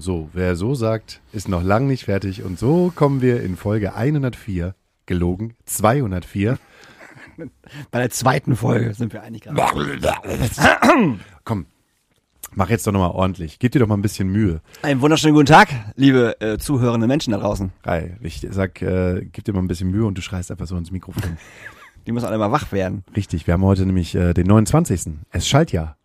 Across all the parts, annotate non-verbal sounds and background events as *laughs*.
so. Wer so sagt, ist noch lang nicht fertig. Und so kommen wir in Folge 104, gelogen, 204. Bei der zweiten Folge sind wir eigentlich gerade. Komm, mach jetzt doch nochmal ordentlich. Gib dir doch mal ein bisschen Mühe. Einen wunderschönen guten Tag, liebe äh, zuhörende Menschen da draußen. Geil. Ich sag, äh, gib dir mal ein bisschen Mühe und du schreist einfach so ins Mikrofon. *laughs* Die müssen alle mal wach werden. Richtig, wir haben heute nämlich äh, den 29. Es Schaltjahr.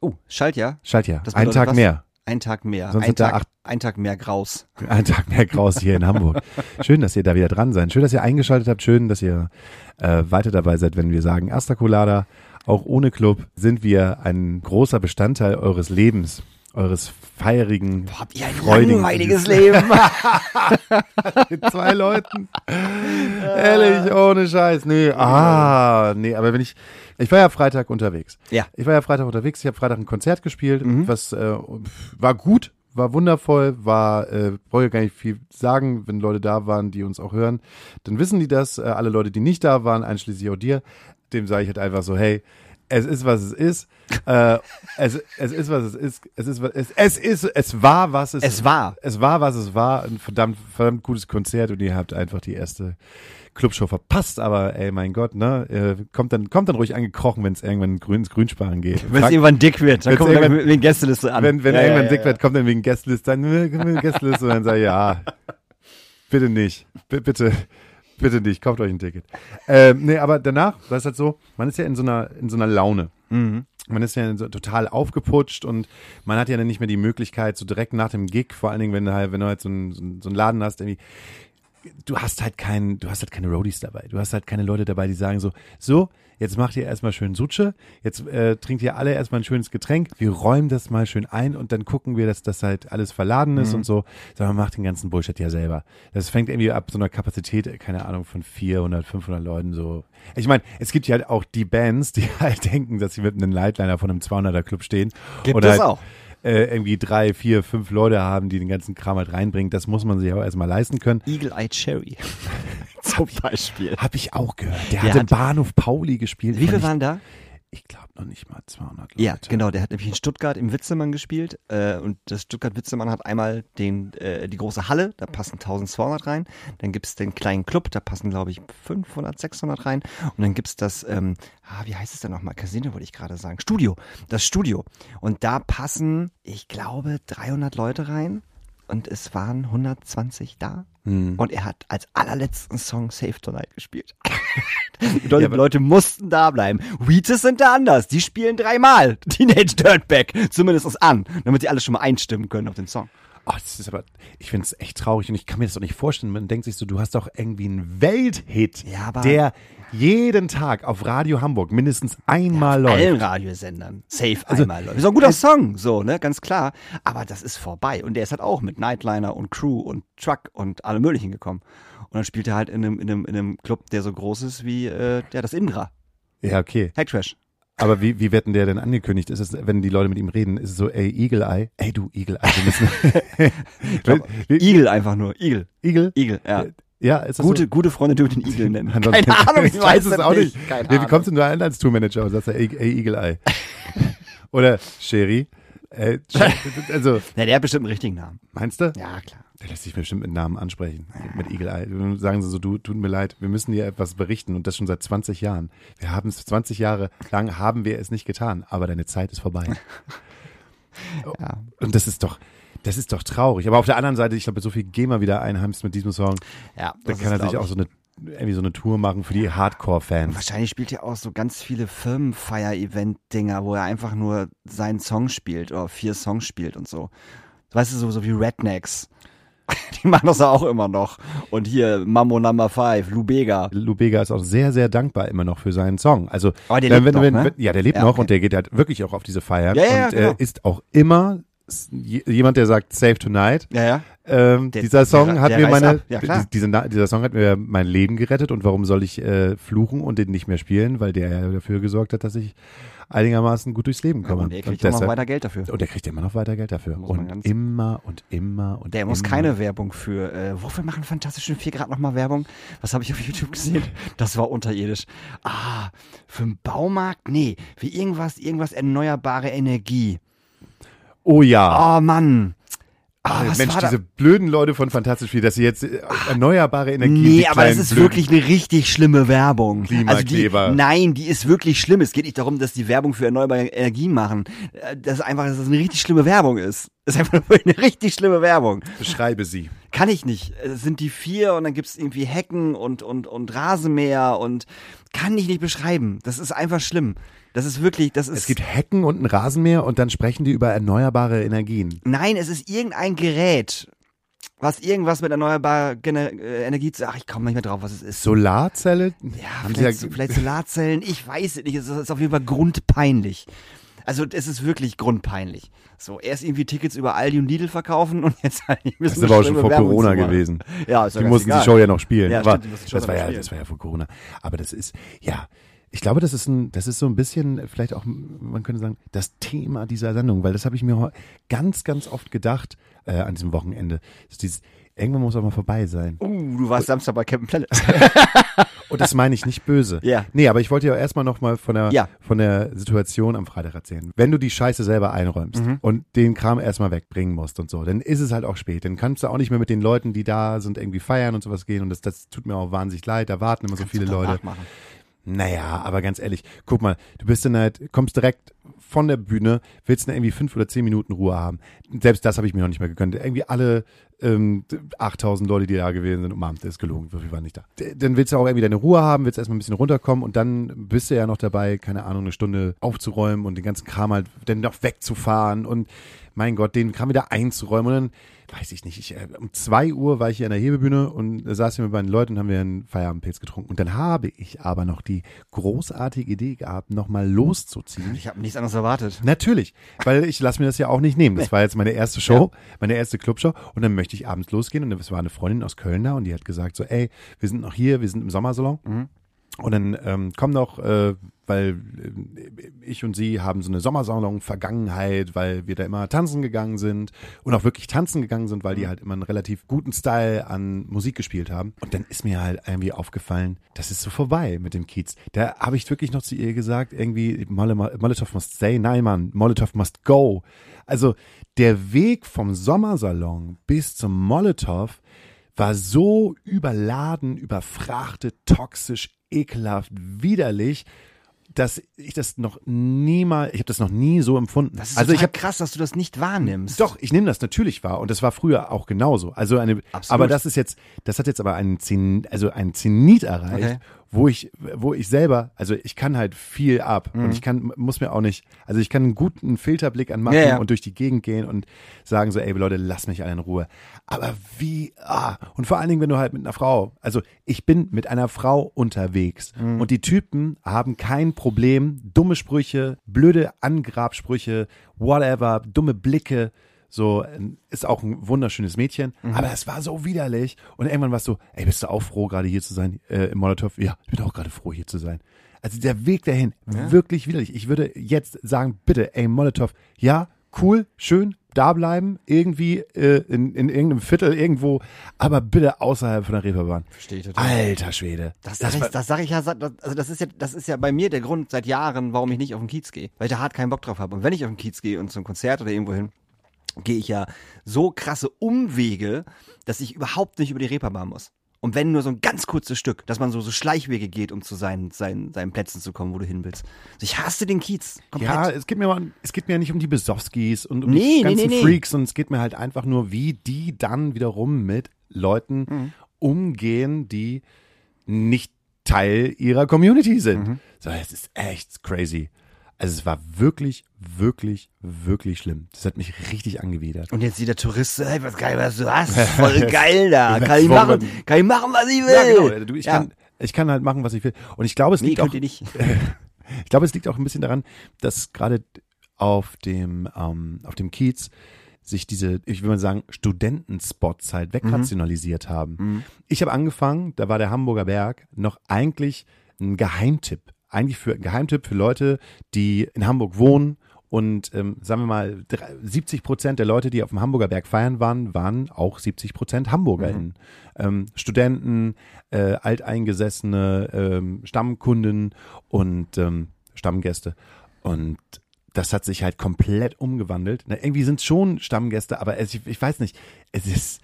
Oh, Schaltjahr. Schaltjahr. Ein Tag was? mehr. Ein Tag mehr. Sonst ein, Tag, acht- ein Tag mehr Graus. Ein Tag mehr Graus hier in Hamburg. *laughs* Schön, dass ihr da wieder dran seid. Schön, dass ihr eingeschaltet habt. Schön, dass ihr äh, weiter dabei seid, wenn wir sagen, Asta Colada, auch ohne Club sind wir ein großer Bestandteil eures Lebens, eures feirigen, Boah, habt ihr ein freudigen langweiliges Leben. *laughs* mit zwei Leuten. Ehrlich, ohne Scheiß. Nee, ah, nee, aber wenn ich, ich war ja Freitag unterwegs. ja. Ich war ja Freitag unterwegs, ich habe Freitag ein Konzert gespielt, Mhm. was äh, war gut, war wundervoll, war, äh, brauche ich gar nicht viel sagen, wenn Leute da waren, die uns auch hören, dann wissen die das. Äh, alle Leute, die nicht da waren, einschließlich auch dir, dem sage ich halt einfach so, hey, es ist, was es ist. äh, es, es ist, was es ist. Es ist, es, es ist, es war, was es Es war. Es war, was es war. Ein verdammt, verdammt gutes Konzert und ihr habt einfach die erste Clubshow verpasst, aber ey, mein Gott, ne, äh, kommt dann, kommt dann ruhig angekrochen, wenn es irgendwann grün, ins Grünsparen geht. Wenn es irgendwann dick wird, dann wir irgendwann- den Gästeliste an. wenn, wenn ja, irgendwann ja, dick ja. wird, kommt dann wegen Guestlist, dann mit Guestlist und dann sag ich, ja, bitte nicht, B bitte, bitte nicht, kauft euch ein Ticket. Ähm, nee, aber danach war es halt so, man ist ja in so einer, in so einer Laune. Mhm. Man ist ja so total aufgeputscht und man hat ja dann nicht mehr die Möglichkeit, so direkt nach dem Gig, vor allen Dingen, wenn du halt, wenn du halt so einen, so einen, so einen Laden hast, irgendwie, du hast halt keinen, du hast halt keine Roadies dabei. Du hast halt keine Leute dabei, die sagen so, so, jetzt macht ihr erstmal schön Sutsche, jetzt äh, trinkt ihr alle erstmal ein schönes Getränk, wir räumen das mal schön ein und dann gucken wir, dass das halt alles verladen ist und so, sondern macht den ganzen Bullshit ja selber. Das fängt irgendwie ab so einer Kapazität, keine Ahnung, von 400, 500 Leuten so. Ich meine, es gibt ja halt auch die Bands, die *laughs* halt denken, dass sie mit einem Lightliner von einem 200er Club stehen. Gibt oder es halt, auch. Äh, irgendwie drei, vier, fünf Leute haben, die den ganzen Kram halt reinbringen. Das muss man sich auch erstmal leisten können. Eagle Eye Cherry. *laughs* Zum Beispiel. Hab ich auch gehört. Der, Der hat im Bahnhof Pauli gespielt. Wie viel Fand waren da? Ich, glaube noch nicht mal 200 Leute. Ja, genau. Der hat nämlich in Stuttgart im Witzemann gespielt. Äh, und das Stuttgart-Witzemann hat einmal den, äh, die große Halle, da passen 1200 rein. Dann gibt's den kleinen Club, da passen, glaube ich, 500, 600 rein. Und dann gibt's das, ähm, ah, wie heißt es denn nochmal? Casino wollte ich gerade sagen. Studio. Das Studio. Und da passen, ich glaube, 300 Leute rein. Und es waren 120 da. Hm. Und er hat als allerletzten Song Save Tonight gespielt. *laughs* Bedeutet, Ja, Leute mussten da bleiben. Weezus sind da anders. Die spielen dreimal *laughs* Teenage Dirtbag zumindest an, damit sie alle schon mal einstimmen können auf den Song. Oh, das ist aber, ich finde es echt traurig und ich kann mir das doch nicht vorstellen. Man denkt sich so, du hast doch irgendwie einen Welthit, Ja, der jeden Tag auf Radio Hamburg mindestens einmal läuft. Allen Radiosendern. Safe Also, einmal. Läuft. Ist auch ein guter Song, so, ne, ganz klar. Aber das ist vorbei. Und der ist halt auch mit Nightliner und Crew und Truck und allem Möglichen gekommen. Und dann spielt er halt in einem, in einem, in einem Club, der so groß ist wie, äh, ja, das Indra. Ja, okay. Hack Trash. Aber wie, wie wird denn der denn angekündigt? Ist es, wenn die Leute mit ihm reden, ist es so, ey, Eagle Eye, ey du Eagle Eye, wir müssen. *laughs* Eagle einfach nur. Eagle. Eagle? Eagle, ja. Ja, ist das Gute, so? gute Freunde dürfen ihn Eagle nennen. *laughs* Ansonsten- Keine Ahnung, ich *laughs* weiß es auch nicht. Keine Nee, wie kommst du nur ein als Tourmanager und sagst, ey, ey Eagle Eye? Oder Sherry? Äh, also, Ja, der hat bestimmt einen richtigen Namen. meinst du? Ja, klar. Der lässt sich bestimmt mit Namen ansprechen, mit Eagle Eye. Sagen sie so, du, tut mir leid, wir müssen dir etwas berichten und das schon seit 20 Jahren. Wir haben es 20 Jahre lang haben wir es nicht getan, aber deine Zeit ist vorbei. *laughs* Ja. Und das ist doch, das ist doch traurig. Aber auf der anderen Seite, ich glaube, so viel geh mal wieder einheimst mit diesem Song, Ja, dann kann er sich auch so eine, irgendwie so eine Tour machen für die Hardcore-Fans. Wahrscheinlich spielt er auch so ganz viele Firmenfeier-Event-Dinger, wo er einfach nur seinen Song spielt oder vier Songs spielt und so. Weißt du, so, so wie Rednecks. *laughs* Die machen das ja auch immer noch. Und hier Mambo Number 5, Lubega. Lou Bega ist auch sehr, sehr dankbar immer noch für seinen Song. Also, Aber der wenn, lebt wenn, noch, wenn, ne? ja, der lebt Ja, noch okay. und der geht halt wirklich auch auf diese Feiern Ja, ja, und genau. äh, ist auch immer jemand, der sagt Save Tonight, Ja, ja. Ähm, Der- dieser Song der- hat der mir reißt meine. Ja, diese, dieser Song hat mir mein Leben gerettet und warum soll ich äh, fluchen und den nicht mehr spielen, weil der ja dafür gesorgt hat, dass ich einigermaßen gut durchs Leben komme. Und er kriegt noch deshalb- weiter Geld dafür. und der kriegt immer noch weiter Geld dafür. Und immer und immer und Der immer. muss keine Werbung für. Äh, wofür machen Fantastischen Vier gerade nochmal Werbung? Was habe ich auf YouTube gesehen? Das war unterirdisch. Ah, für einen Baumarkt? Nee, für irgendwas, irgendwas erneuerbare Energie. Oh ja. Oh Mann. Ah, was Mensch, diese blöden Leute von Fantastisch viel, dass sie jetzt äh, erneuerbare Energie. Nee, aber das ist wirklich eine richtig schlimme Werbung. Klimakleber. Also die, nein, die ist wirklich schlimm. Es geht nicht darum, dass die Werbung für erneuerbare Energie machen. Äh, Das ist einfach, dass es eine richtig schlimme Werbung ist. Das ist einfach *laughs* eine richtig schlimme Werbung. Beschreibe sie. Kann ich nicht. Es sind die vier und dann gibt's irgendwie Hecken und, und, und Rasenmäher und kann ich nicht beschreiben. Das ist einfach schlimm. Das ist wirklich, das ist. Es gibt Hecken und ein Rasenmäher und dann sprechen die über erneuerbare Energien. Nein, es ist irgendein Gerät, was irgendwas mit erneuerbarer Gener äh, Energie zu. Ach, ich komme nicht mehr drauf, was es ist. Solarzelle? Ja, Haben vielleicht, sie ja- vielleicht *laughs* Solarzellen, ich weiß es nicht. Es ist auf jeden Fall grundpeinlich. Also es ist wirklich grundpeinlich. So, erst irgendwie Tickets über Aldi und Lidl verkaufen und jetzt halt nicht Das ist aber auch schon vor Corona gewesen. Ja, ist Die mussten egal. die Show ja noch spielen. Ja, aber stimmt, das, war ja, das war ja vor Corona. Aber das ist, ja, ich glaube, das ist ein, das ist so ein bisschen, vielleicht auch, man könnte sagen, das Thema dieser Sendung, weil das habe ich mir ganz, ganz oft gedacht äh, an diesem Wochenende. Dass dieses, irgendwann muss auch mal vorbei sein. Uh, du warst Samstag bei Captain Planet. *laughs* Und das meine ich nicht böse. Ja. Nee, aber ich wollte ja erstmal nochmal von der, Ja. von der Situation am Freitag erzählen. Wenn du die Scheiße selber einräumst Mhm. und den Kram erstmal wegbringen musst und so, dann ist es halt auch spät. Dann kannst du auch nicht mehr mit den Leuten, die da sind, irgendwie feiern und sowas gehen. Und das, das tut mir auch wahnsinnig leid. Da warten immer so viele Leute. Nachmachen. Naja, aber ganz ehrlich, guck mal, du bist dann halt, kommst direkt von der Bühne, willst dann irgendwie fünf oder zehn Minuten Ruhe haben. Selbst das habe ich mir noch nicht mehr gegönnt. Irgendwie alle ähm, 8000 Leute, die da gewesen sind, umarmt, ist gelogen, viel waren nicht da. Dann willst du auch irgendwie deine Ruhe haben, willst erstmal ein bisschen runterkommen und dann bist du ja noch dabei, keine Ahnung, eine Stunde aufzuräumen und den ganzen Kram halt dann noch wegzufahren und mein Gott, den Kram wieder einzuräumen und dann weiß ich nicht, ich, äh, um zwei Uhr war ich hier an der Hebebühne und saß ich mit meinen Leuten und haben wir einen Feierabendpilz getrunken. Und dann habe ich aber noch die großartige Idee gehabt, nochmal loszuziehen. Ich habe nichts anderes erwartet. Natürlich, weil ich lasse mir das ja auch nicht nehmen. Das war jetzt meine erste Show, meine erste Clubshow und dann möchte ich abends losgehen und es war eine Freundin aus Köln da und die hat gesagt so, ey, wir sind noch hier, wir sind im Sommersalon und dann ähm, komm doch, äh, weil äh, ich und sie haben so eine Sommersalon-Vergangenheit, weil wir da immer tanzen gegangen sind und auch wirklich tanzen gegangen sind, weil die halt immer einen relativ guten Style an Musik gespielt haben. Und dann ist mir halt irgendwie aufgefallen, das ist so vorbei mit dem Kiez. Da habe ich wirklich noch zu ihr gesagt, irgendwie Mol Molotow must stay. Nein, Mann, Molotow must go. Also der Weg vom Sommersalon bis zum Molotow war so überladen, überfrachtet, toxisch, ekelhaft, widerlich, dass ich das noch niemals, ich habe das noch nie so empfunden. Das ist also ich habe krass, dass du das nicht wahrnimmst. doch, ich nehme das natürlich wahr und das war früher auch genauso. Also eine, Absolut. aber das ist jetzt, das hat jetzt aber einen Zen, also einen Zenit erreicht, Okay. Wo ich, wo ich selber, also ich kann halt viel ab Mhm. und ich kann, muss mir auch nicht, also ich kann einen guten Filterblick anmachen Ja, ja. und durch die Gegend gehen und sagen so, ey Leute, lass mich alle in Ruhe. Aber wie, ah, und vor allen Dingen, wenn du halt mit einer Frau, also ich bin mit einer Frau unterwegs Mhm. und die Typen haben kein Problem, dumme Sprüche, blöde Angrabsprüche, whatever, dumme Blicke, so, äh, ist auch ein wunderschönes Mädchen, Mhm. aber es war so widerlich. Und irgendwann warst du, ey, bist du auch froh, gerade hier zu sein, äh, im Molotow? Ja, ich bin auch gerade froh, hier zu sein. Also der Weg dahin, wirklich widerlich. Ich würde jetzt sagen, bitte, ey, Molotow, ja, cool, schön, da bleiben, irgendwie äh, in, in irgendeinem Viertel irgendwo, aber bitte außerhalb von der Reeperbahn. Verstehe ich total. Alter Schwede. Das, Das sag war- ich, das sag ich ja, das, also das ist ja, das ist ja bei mir der Grund seit Jahren, warum ich nicht auf den Kiez gehe, weil ich da hart keinen Bock drauf habe. Und wenn ich auf den Kiez gehe und zum Konzert oder irgendwo hin, gehe ich ja so krasse Umwege, dass ich überhaupt nicht über die Reeperbahn muss. Und wenn nur so ein ganz kurzes Stück, dass man so, so Schleichwege geht, um zu seinen, seinen, seinen Plätzen zu kommen, wo du hin willst. Also ich hasse den Kiez. Komplett. Ja, es geht mir mal, es geht mir ja nicht um die Besowskis und um Nee, die ganzen nee, nee. Freaks, sondern es geht mir halt einfach nur, wie die dann wiederum mit Leuten Mhm. umgehen, die nicht Teil ihrer Community sind. Mhm. So, es ist echt crazy. Also es war wirklich, wirklich, wirklich schlimm. Das hat mich richtig angewidert. Und jetzt sieht der Tourist, ey, was geil, was du *laughs* hast. Voll geil da. Kann ich machen, kann ich machen, was ich will. Ja, genau. Du, ich, Ja. kann, ich kann halt machen, was ich will. Und ich glaube, es Nee, liegt auch, *laughs* ich glaube, es liegt auch ein bisschen daran, dass gerade auf dem, ähm, auf dem Kiez sich diese, ich will mal sagen, Studentenspots halt wegrationalisiert haben. Mhm. Ich habe angefangen, da war der Hamburger Berg noch eigentlich ein Geheimtipp. Eigentlich für ein Geheimtipp für Leute, die in Hamburg wohnen und ähm, sagen wir mal, drei- 70 Prozent der Leute, die auf dem Hamburger Berg feiern waren, waren auch 70 Prozent HamburgerInnen. Ähm, Studenten, äh, alteingesessene ähm, Stammkunden und ähm, Stammgäste. Und das hat sich halt komplett umgewandelt. Na, irgendwie sind es schon Stammgäste, aber es, ich, ich weiß nicht, es ist,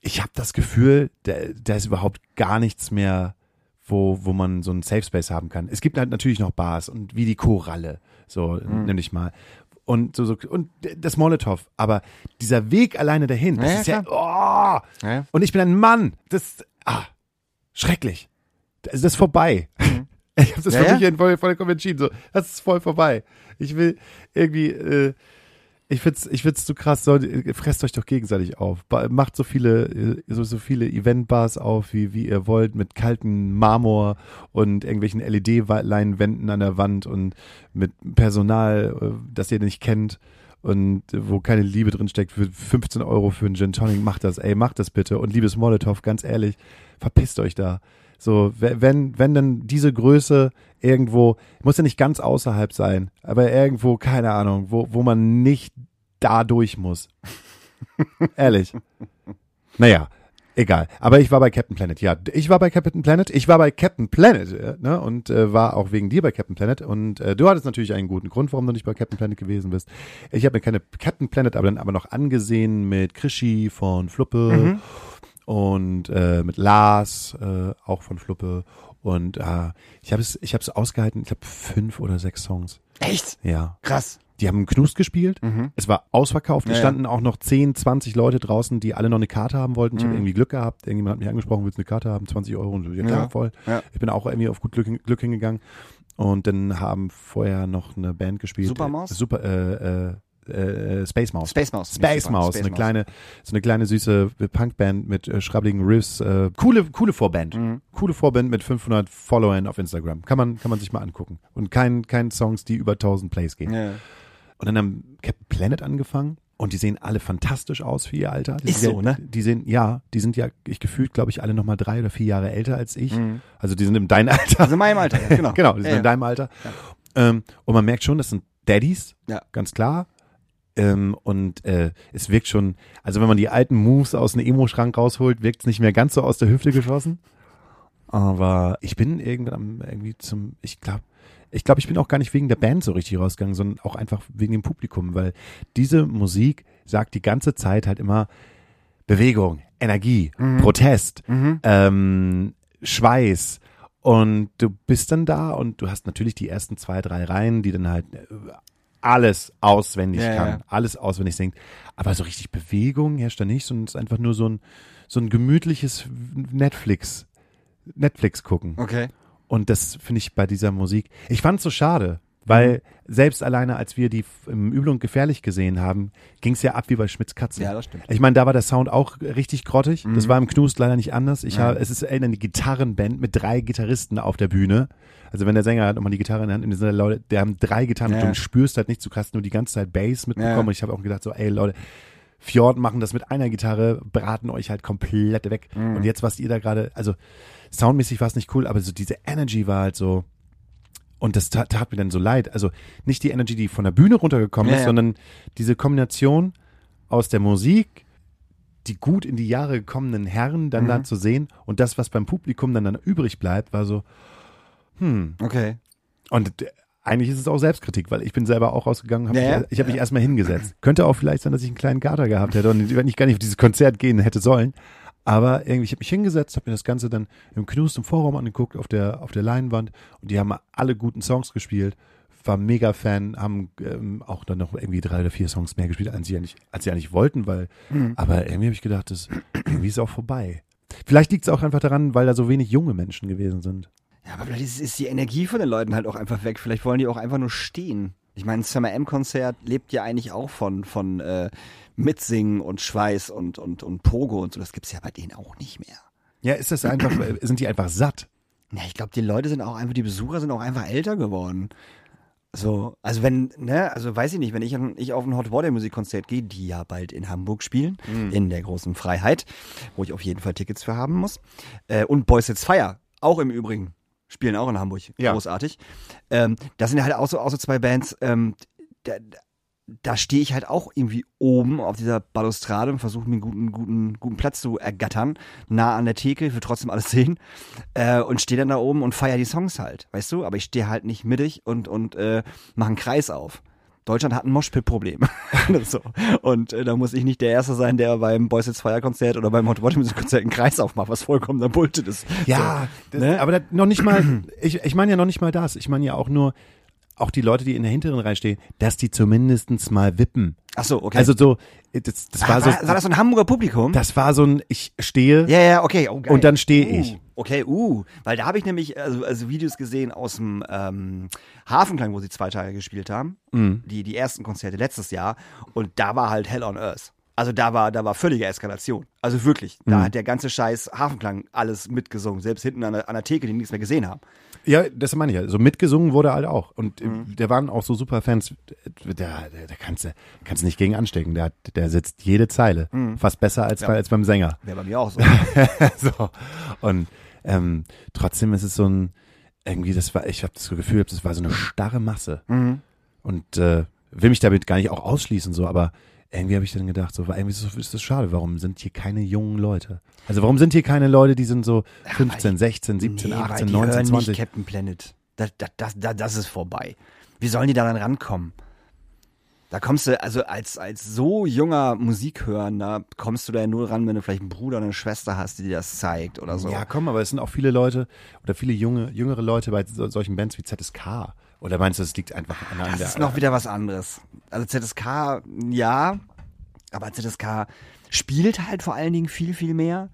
ich habe das Gefühl, da, da ist überhaupt gar nichts mehr, wo, wo man so einen Safe Space haben kann. Es gibt halt natürlich noch Bars und wie die Koralle, so Mhm. nenn ich mal. Und so, so und das Molotow, aber dieser Weg alleine dahin, das Ja, ja, ist ja, oh, Ja. und ich bin ein Mann, das, ah, schrecklich. Das das ist vorbei. *laughs* Ich habe das Mhm. Ja, für ja. mich voll, vollkommen entschieden. So, das ist voll vorbei. Ich will irgendwie, äh, ich find's, ich find's zu krass. So, äh, fresst euch doch gegenseitig auf. Macht so viele, äh, so, so viele Eventbars auf, wie, wie ihr wollt, mit kalten Marmor und irgendwelchen LED-Leinwänden an der Wand und mit Personal, äh, das ihr nicht kennt und wo keine Liebe drin steckt. Für 15 Euro für einen Gin Tonic, macht das, ey, macht das bitte. Und liebes Molotow, ganz ehrlich, verpisst euch da. So, we- wenn, wenn dann diese Größe irgendwo, muss ja nicht ganz außerhalb sein, aber irgendwo, keine Ahnung, wo, wo man nicht da durch muss. *laughs* Ehrlich. Naja, egal. Aber ich war bei Captain Planet. Ja, ich war bei Captain Planet. Ich war bei Captain Planet, äh, ne? Und äh, war auch wegen dir bei Captain Planet. Und äh, du hattest natürlich einen guten Grund, warum du nicht bei Captain Planet gewesen bist. Ich habe mir keine Captain Planet, aber dann aber noch angesehen mit Krischi von Fluppe und äh, mit Lars, äh, auch von Fluppe. Und äh, ich habe es, ich habe es ausgehalten. Ich glaube fünf oder sechs Songs. Echt? Ja. Krass. Die haben Knust gespielt. Mhm. Es war ausverkauft. Ja, es ja. standen auch noch 10, 20 Leute draußen, die alle noch eine Karte haben wollten. Ich habe Mhm. irgendwie Glück gehabt. Irgendjemand hat mich angesprochen, willst du eine Karte haben? 20 Euro. Und so, ja, klar, Ja. voll. Ja. Ich bin auch irgendwie auf gut Glück, Glück hingegangen. Und dann haben vorher noch eine Band gespielt. Supermaus? Äh, Super, äh, äh, äh, Space Mouse. Space Mouse. Space Mouse, eine kleine, so eine kleine süße Punkband mit äh, schrabbeligen Riffs. Äh, coole, coole Vorband. Mhm. Coole Vorband mit 500 Followern auf Instagram. Kann man, kann man sich mal angucken. Und kein, kein Songs, die über 1000 Plays gehen. Ja. Und dann haben Captain Planet angefangen und die sehen alle fantastisch aus für ihr Alter. Die Ist sind so, ja, ne? Die sehen, ja, die sind ja, ich gefühlt, glaube ich, alle nochmal drei oder vier Jahre älter als ich. Mhm. Also die sind in deinem Alter. Also in meinem Alter, ja, genau. *laughs* genau, die sind ja, in deinem Alter. Ähm, und man merkt schon, das sind Daddies, Ja. ganz klar. Ähm, und äh, es wirkt schon, also wenn man die alten Moves aus dem Emo-Schrank rausholt, wirkt es nicht mehr ganz so aus der Hüfte geschossen. Aber ich bin irgendwann am- irgendwie zum, ich glaube, ich glaube, ich bin auch gar nicht wegen der Band so richtig rausgegangen, sondern auch einfach wegen dem Publikum, weil diese Musik sagt die ganze Zeit halt immer Bewegung, Energie, Protest, Mhm. ähm, Schweiß. Und du bist dann da und du hast natürlich die ersten zwei, drei Reihen, die dann halt äh, alles auswendig Ja, kann, ja. alles auswendig singt. Aber so richtig Bewegung herrscht da nicht, sondern es ist einfach nur so ein, so ein gemütliches Netflix, Netflix gucken. Okay. Und das finde ich bei dieser Musik. Ich fand es so schade, weil selbst alleine, als wir die im Übel und gefährlich gesehen haben, ging es ja ab wie bei Schmitz Katze. Ja, das stimmt. Ich meine, da war der Sound auch richtig grottig. Das war im Knust leider nicht anders. Ich Ja. habe, es ist eine Gitarrenband mit drei Gitarristen auf der Bühne. Also wenn der Sänger hat nochmal die Gitarre in der Hand, die sind Leute, der haben drei Gitarren Ja. und du spürst halt nicht, du hast nur die ganze Zeit Bass mitbekommen. Ja. Und ich habe auch gedacht so, ey Leute, Fjord machen das mit einer Gitarre, braten euch halt komplett weg. Mhm. Und jetzt, was ihr da gerade, also soundmäßig war es nicht cool, aber so diese Energy war halt so, und das tat, tat mir dann so leid. Also nicht die Energy, die von der Bühne runtergekommen Ja, ist, sondern diese Kombination aus der Musik, die gut in die Jahre gekommenen Herren dann Mhm. da zu sehen und das, was beim Publikum dann, dann übrig bleibt, war so, hm. Okay. Und eigentlich ist es auch Selbstkritik, weil ich bin selber auch rausgegangen, hab Ja, mich, ja. ich habe mich erstmal hingesetzt. Könnte auch vielleicht sein, dass ich einen kleinen Kater gehabt hätte und wenn ich gar nicht auf dieses Konzert gehen hätte sollen. Aber irgendwie, ich habe mich hingesetzt, habe mir das Ganze dann im Knust im Vorraum angeguckt, auf der, auf der Leinwand und die haben alle guten Songs gespielt. War mega Fan, haben ähm, auch dann noch irgendwie drei oder vier Songs mehr gespielt, als sie eigentlich, als sie eigentlich wollten, weil, Mhm. aber irgendwie habe ich gedacht, das irgendwie ist auch vorbei. Vielleicht liegt es auch einfach daran, weil da so wenig junge Menschen gewesen sind. Ja, aber vielleicht ist, ist die Energie von den Leuten halt auch einfach weg. Vielleicht wollen die auch einfach nur stehen. Ich meine, ein Summer M-Konzert lebt ja eigentlich auch von, von äh, Mitsingen und Schweiß und, und, und Pogo und so. Das gibt's ja bei denen auch nicht mehr. Ja, ist das einfach, *clears throat* sind die einfach satt? Ja, ich glaube, die Leute sind auch einfach, die Besucher sind auch einfach älter geworden. So, also wenn, ne, also weiß ich nicht, wenn ich, ich auf ein Hot Water Musikkonzert gehe, die ja bald in Hamburg spielen, Mhm. in der großen Freiheit, wo ich auf jeden Fall Tickets für haben muss. Äh, und Boys It's Fire, auch im Übrigen, spielen auch in Hamburg. Ja. Großartig. Ähm, das sind halt auch so, auch so zwei Bands, ähm, da, da stehe ich halt auch irgendwie oben auf dieser Balustrade und versuche mir einen guten, guten, guten Platz zu ergattern, nah an der Theke, ich will trotzdem alles *laughs* sehen äh, und stehe dann da oben und feier die Songs halt, weißt du? Aber ich stehe halt nicht mittig und, und äh, mache einen Kreis auf. Deutschland hat ein Moshpit-Problem. *laughs* so. Und äh, da muss ich nicht der Erste sein, der beim Boys It's Fire Konzert oder beim Hot Water Music Konzert einen Kreis aufmacht, was vollkommener Bullshit ist. Ja, das, ne? aber das, noch nicht mal, ich, ich meine ja noch nicht mal das. Ich meine ja auch nur, auch die Leute, die in der hinteren Reihe stehen, dass die zumindestens mal wippen. Ach so, okay. Also so, das, das war war, so, war, das so ein Hamburger Publikum? das war so ein, ich stehe Ja, ja, okay. Oh, geil. und dann stehe uh, ich. Okay, uh, weil da habe ich nämlich also, also Videos gesehen aus dem ähm, Hafenklang, wo sie zwei Tage gespielt haben, Mhm. die die ersten Konzerte letztes Jahr und da war halt Hell on Earth. Also da war da war völlige Eskalation. Also wirklich, Mhm. da hat der ganze Scheiß Hafenklang alles mitgesungen, selbst hinten an der, an der Theke, die nichts mehr gesehen haben. Ja, das meine ich ja. So mitgesungen wurde halt auch. Und Mhm. der waren auch so super Fans. Der, der, der kannst du kannst nicht gegen anstecken. Der, der sitzt jede Zeile. Mhm. Fast besser als, bei, als beim Sänger. Wäre bei mir auch so. *laughs* so. Und ähm, trotzdem ist es so ein, irgendwie, das war, ich habe das Gefühl, das war so eine starre Masse. Mhm. Und äh, will mich damit gar nicht auch ausschließen, so, aber irgendwie habe ich dann gedacht, so, irgendwie ist das, ist das schade, warum sind hier keine jungen Leute? Also warum sind hier keine Leute, die sind so 15, 16, 17, Nee, weil 18, die 19, hören 20? nicht Captain Planet. Das, das, das, das, ist vorbei. Wie sollen die daran rankommen? Da kommst du, also als, als so junger Musikhörender, kommst du da ja nur ran, wenn du vielleicht einen Bruder oder eine Schwester hast, die dir das zeigt oder so. Ja, komm, aber es sind auch viele Leute oder viele junge, jüngere Leute bei so, solchen Bands wie ZSK. Oder meinst du, es liegt einfach an, an das der ist noch wieder was anderes. Also ZSK, ja, aber ZSK spielt halt vor allen Dingen viel, viel mehr.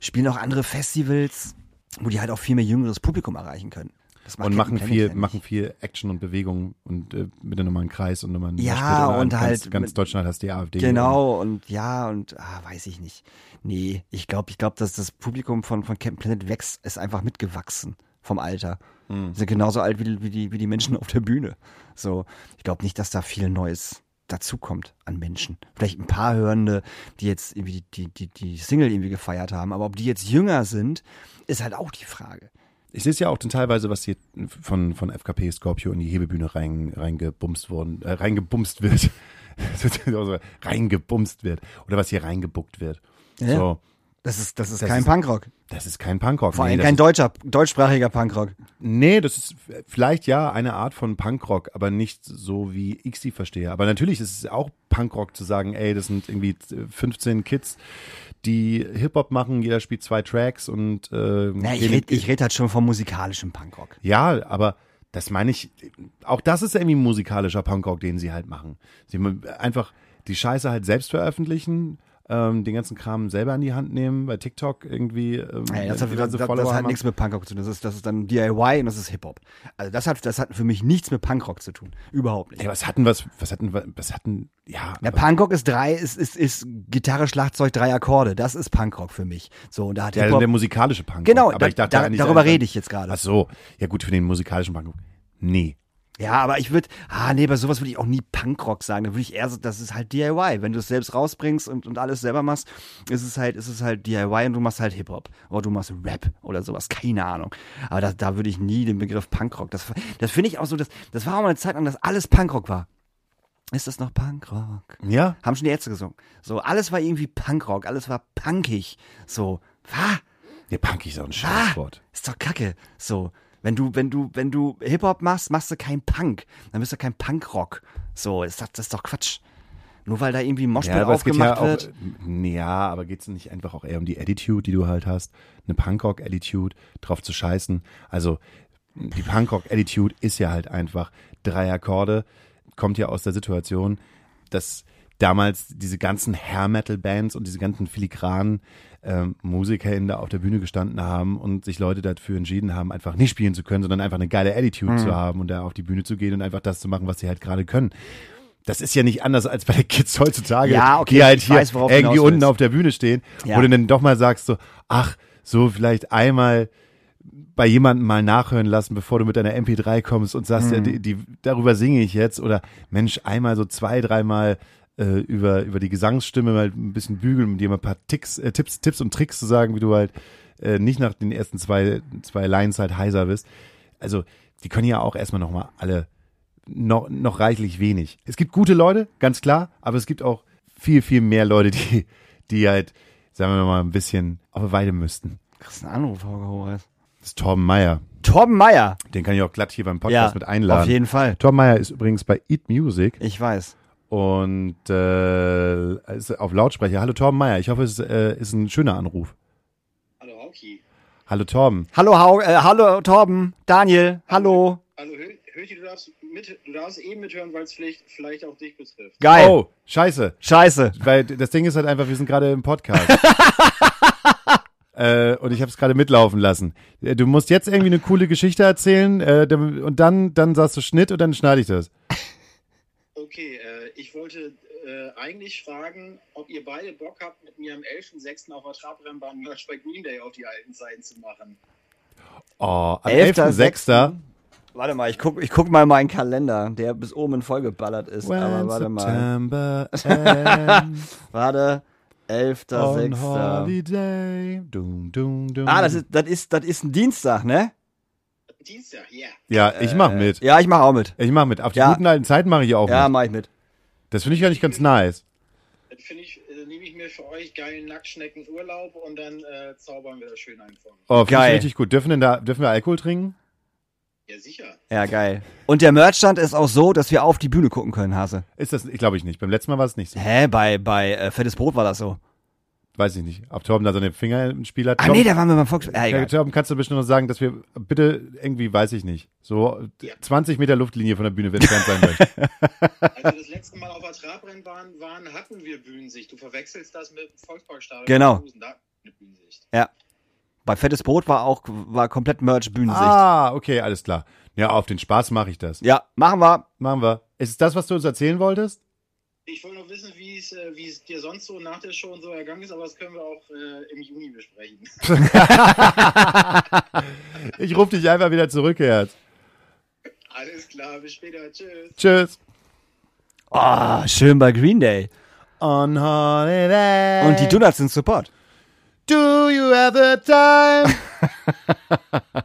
Spielen auch andere Festivals, wo die halt auch viel mehr jüngeres Publikum erreichen können. Und machen viel, ja machen viel Action und Bewegung und äh, bitte nochmal einen Kreis und nochmal einen Ja, und ganz, halt ganz mit- Deutschland hast die AfD. Genau, und ja, und ah, weiß ich nicht. Nee, ich glaube, ich glaube, dass das Publikum von, von Captain Planet wächst, ist einfach mitgewachsen vom Alter. Hm. Sind genauso alt wie, die- wie, die, wie die Menschen auf der Bühne. So, ich glaube nicht, dass da viel Neues dazukommt an Menschen. Vielleicht ein paar Hörende, die jetzt irgendwie die, die, die, Single irgendwie gefeiert haben, aber ob die jetzt jünger sind, ist halt auch die Frage. Ich sehe es ja auch dann teilweise, was hier von, von FKP Scorpio in die Hebebühne rein, reingebumst worden, äh, reingebumst wird. *laughs* Reingebumst wird. Oder was hier reingebuckt wird. Ja. So, Das ist, das ist Das kein ist- Punkrock. das ist kein Punkrock. Vor Nee, allem das kein deutscher, deutschsprachiger Punkrock. Nee, das ist vielleicht ja eine Art von Punkrock, aber nicht so wie ich sie verstehe. Aber natürlich ist es auch Punkrock zu sagen, ey, das sind irgendwie 15 Kids, die Hip-Hop machen, jeder spielt zwei Tracks und äh, Na, ich rede ich red halt schon vom musikalischen Punkrock. Ja, aber das meine ich, auch das ist irgendwie musikalischer Punkrock, den sie halt machen. Sie einfach die Scheiße halt selbst veröffentlichen, ähm, den ganzen Kram selber in die Hand nehmen, bei TikTok irgendwie. Ähm, Ey, das, hat, das, das, das hat nichts mit Punkrock zu tun. Das ist, das ist dann DIY und das ist Hip-Hop. Also das hat, das hat für mich nichts mit Punkrock zu tun. Überhaupt nicht. Ja, was hatten was, was hatten wir- was hatten, ja. Aber- Punkrock ist drei, ist, ist, ist Gitarre, Schlagzeug, drei Akkorde. Das ist Punkrock für mich. So, und da hat Ja, der musikalische Punkrock. Genau, aber da, ich dachte da, darüber rede ich jetzt gerade. Ach so, ja gut, für den musikalischen Punkrock. Nee. Ja, aber ich würde, ah nee, bei sowas würde ich auch nie Punkrock sagen. Da würde ich eher so, das ist halt DIY. Wenn du es selbst rausbringst und, und alles selber machst, ist es halt, ist es halt DIY und du machst halt Hip-Hop. Oder du machst Rap oder sowas, keine Ahnung. Aber da, da würde ich nie den Begriff Punkrock. Das, das finde ich auch so, das, das war auch mal eine Zeit lang, dass alles Punkrock war. Ist das noch Punkrock? Ja? Haben schon die Ärzte gesungen. So, alles war irgendwie Punkrock, alles war punkig. So, was? Ja, Punk ist auch ein Scheißwort. ist doch kacke. So, wenn du, wenn du, wenn du Hip-Hop machst, machst du kein Punk. Dann bist du kein Punkrock. So, ist das, das ist doch Quatsch. Nur weil da irgendwie Moshpit es geht ja aufgemacht auch, wird. Nee, ja, aber geht's nicht einfach auch eher um die Attitude, die du halt hast? Eine Punkrock-Attitude, drauf zu scheißen. Also, die Punkrock-Attitude ist ja halt einfach drei Akkorde, kommt ja aus der Situation, dass damals diese ganzen Hair-Metal-Bands und diese ganzen filigranen ähm, MusikerInnen da auf der Bühne gestanden haben und sich Leute dafür entschieden haben, einfach nicht spielen zu können, sondern einfach eine geile Attitude Mhm. zu haben und da auf die Bühne zu gehen und einfach das zu machen, was sie halt gerade können. Das ist ja nicht anders als bei den Kids heutzutage, Ja, okay, die halt hier weiß, irgendwie unten auf der Bühne stehen, Ja. wo du dann doch mal sagst so, ach, so vielleicht einmal bei jemandem mal nachhören lassen, bevor du mit deiner MP3 kommst und sagst, ja, die, die, darüber singe ich jetzt. Oder Mensch, einmal so zwei, dreimal äh, über, über die Gesangsstimme mal ein bisschen bügeln, um dir mal ein paar Ticks, äh, Tipps, Tipps und Tricks zu sagen, wie du halt äh, nicht nach den ersten zwei, zwei Lines halt heiser bist. Also, die können ja auch erstmal nochmal alle noch, noch reichlich wenig. Es gibt gute Leute, ganz klar, aber es gibt auch viel, viel mehr Leute, die, die halt, sagen wir mal, ein bisschen auf eine Weide müssten. Kriegst einen Anruf, Holger Horace. Das ist Torben Meyer. Torben Meyer. Den kann ich auch glatt hier beim Podcast mit einladen. auf jeden Fall. Torben Meyer ist übrigens bei Eat Music Ich weiß. Und äh, ist auf Lautsprecher. Hallo Torben Meyer, ich hoffe, es äh, ist ein schöner Anruf. Hallo Hauki. Hallo Torben. Hallo, Hau äh, hallo Torben. Daniel. Hallo. Also Hö- Höti, du darfst, mit, du darfst eben mithören, weil es vielleicht, vielleicht auch dich betrifft. Geil. Oh, scheiße. Scheiße. Weil das Ding ist halt einfach, wir sind gerade im Podcast. *laughs* äh, und ich habe es gerade mitlaufen lassen. Äh, Du musst jetzt irgendwie eine coole Geschichte erzählen äh, und dann, dann sagst du Schnitt und dann schneide ich das. Okay, äh, ich wollte äh, eigentlich fragen, ob ihr beide Bock habt, mit mir am 11.06. auf der Trabrennbahn Merch bei Green Day auf die alten Zeiten zu machen. Oh, am 11.06.. 11.06. Warte mal, ich guck, ich guck mal meinen Kalender, der bis oben vollgeballert ist. Aber When warte mal. September *laughs* ends Warte. on 11.06. holiday. Dum, dum, dum. Ah, das ist, das ist, das ist ein Dienstag, ne? Dienstag, ja. Ja, ich mach mit. Ja, ich mach auch mit. Ich mach mit. Auf die Ja. guten alten Zeiten mache ich auch Ja, mit. mach ich mit. Das finde ich eigentlich ganz nice. Dann finde ich, äh, nehme ich mir für euch geilen Nacktschnecken Urlaub und dann äh, zaubern wir das schön ein von. Oh, finde ich Geil. richtig gut. Dürfen, denn da, dürfen wir Alkohol trinken? Ja, sicher. Ja, geil. Und der Merchstand ist auch so, dass wir auf die Bühne gucken können, Hase. Ist das, ich glaube ich nicht. Beim letzten Mal war es nicht so. Hä? Bei, bei äh, Fettes Brot war das so. Weiß ich nicht. Ob Torben da seine Finger im Spiel hat. Ah, Torben, nee, da waren wir beim Volks... Ja, Ja, egal. Torben, kannst du bestimmt noch sagen, dass wir bitte irgendwie, weiß ich nicht, so 20 Meter Luftlinie von der Bühne entfernt sein möchten. *laughs* *laughs* Als wir das letzte Mal auf der Trabrennbahn waren, hatten wir Bühnensicht. Du verwechselst das mit dem Volksparkstadion. Genau. Bühnensicht. Bei Fettes Brot war auch war komplett Merch-Bühnensicht. ah, okay, alles klar. Ja, auf den Spaß mache ich das. Ja, machen wir. Machen wir. Ist es das, was du uns erzählen wolltest? Ich wollte nur wissen, wie es, äh, wie es dir sonst so nach der Show und so ergangen ist, aber das können wir auch äh, im Juni besprechen. *laughs* Ich rufe dich einfach wieder zurück, Herz. Alles klar, bis später. Tschüss. Tschüss. Oh, schön bei Green Day. On holiday. Und die Donuts sind Support. Do you have the time? *laughs*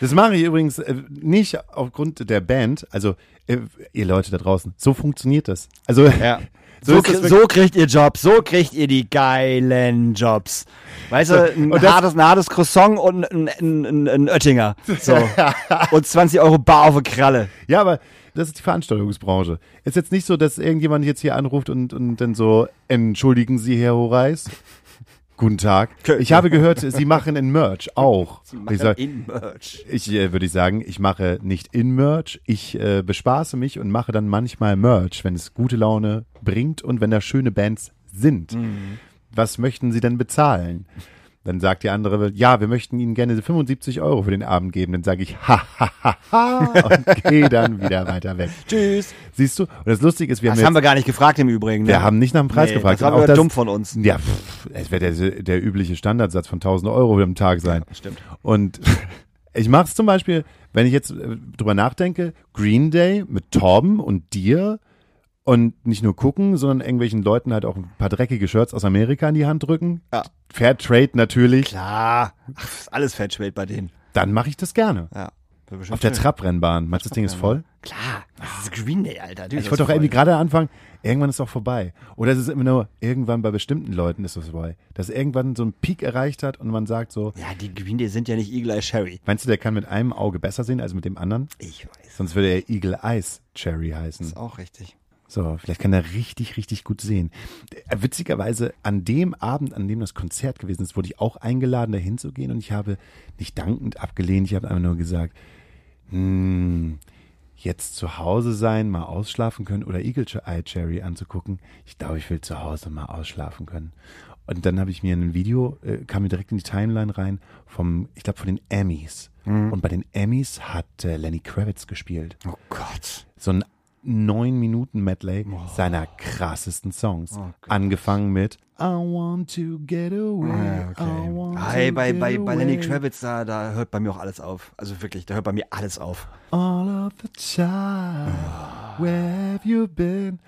das mache ich übrigens äh, nicht aufgrund der Band. Also, äh, ihr Leute da draußen, so funktioniert das. Also, Ja. *laughs* so, So, so kriegt ihr Jobs, so kriegt ihr die geilen Jobs. Weißt du, ein *laughs* und das- hartes, ein hartes Croissant und ein, ein, ein, ein Oettinger. So. *laughs* und 20 Euro bar auf die Kralle. Ja, aber das ist die Veranstaltungsbranche. Ist jetzt nicht so, dass irgendjemand jetzt hier anruft und, und dann so, entschuldigen Sie, Herr Horeis. Guten Tag. Ich habe gehört, Sie machen in Merch auch. *laughs* ich sag, in Merch. ich äh, würde ich sagen, ich mache nicht in Merch, ich äh, bespaße mich und mache dann manchmal Merch, wenn es gute Laune bringt und wenn da schöne Bands sind. Was möchten Sie denn bezahlen? Dann sagt die andere, ja, wir möchten Ihnen gerne 75 Euro für den Abend geben. Dann sage ich, ha, ha, ha, ha, *laughs* und gehe dann wieder weiter weg. Tschüss. Siehst du? Und das Lustige ist, wir Das haben, haben wir gar nicht gefragt im Übrigen. Ne? wir haben nicht nach dem Preis nee, gefragt. Das war aber dumm von uns. ja, pff, es wird der, der übliche Standardsatz von 1000 Euro am Tag sein. Stimmt. Und *laughs* ich mache es zum Beispiel, wenn ich jetzt äh, drüber nachdenke, Green Day mit Torben und dir und nicht nur gucken, sondern irgendwelchen Leuten halt auch ein paar dreckige Shirts aus Amerika in die Hand drücken. Ja. Fair Trade natürlich. Klar. Ach, ist alles Fettschwelt bei denen. Dann mache ich das gerne. Ja. Auf der schön. Trabrennbahn. Meinst du, das Ding ist voll? Klar. Das ist Green Day, Alter. Ich das wollte ist doch irgendwie gerade anfangen, irgendwann ist es auch vorbei. Oder es ist immer nur, irgendwann bei bestimmten Leuten ist es vorbei. Dass irgendwann so ein Peak erreicht hat und man sagt so, Ja, die Green Day sind ja nicht Eagle Eye Sherry. meinst du, der kann mit einem Auge besser sehen als mit dem anderen? Ich weiß. Sonst würde er Eagle Eyes Cherry heißen. Ist auch richtig. So, vielleicht kann er richtig, richtig gut sehen. Äh, Witzigerweise, an dem Abend, an dem das Konzert gewesen ist, wurde ich auch eingeladen, da hinzugehen und ich habe nicht dankend abgelehnt. Ich habe einfach nur gesagt, hm, jetzt zu Hause sein, mal ausschlafen können oder Eagle Eye Cherry anzugucken. Ich glaube, ich will zu Hause mal ausschlafen können. Und dann habe ich mir ein Video, äh, kam mir direkt in die Timeline rein, vom, ich glaube, von den Emmys. Und bei den Emmys hat äh, Lenny Kravitz gespielt Oh Gott. so ein neun Minuten Medley seiner krassesten Songs. Oh. Angefangen mit I want to get away. I want Ah, Hey, to bei, get bei, bei Lenny. Kravitz, da, da hört bei mir auch alles auf. Also wirklich, da hört bei mir alles auf. All of the time, where have you been?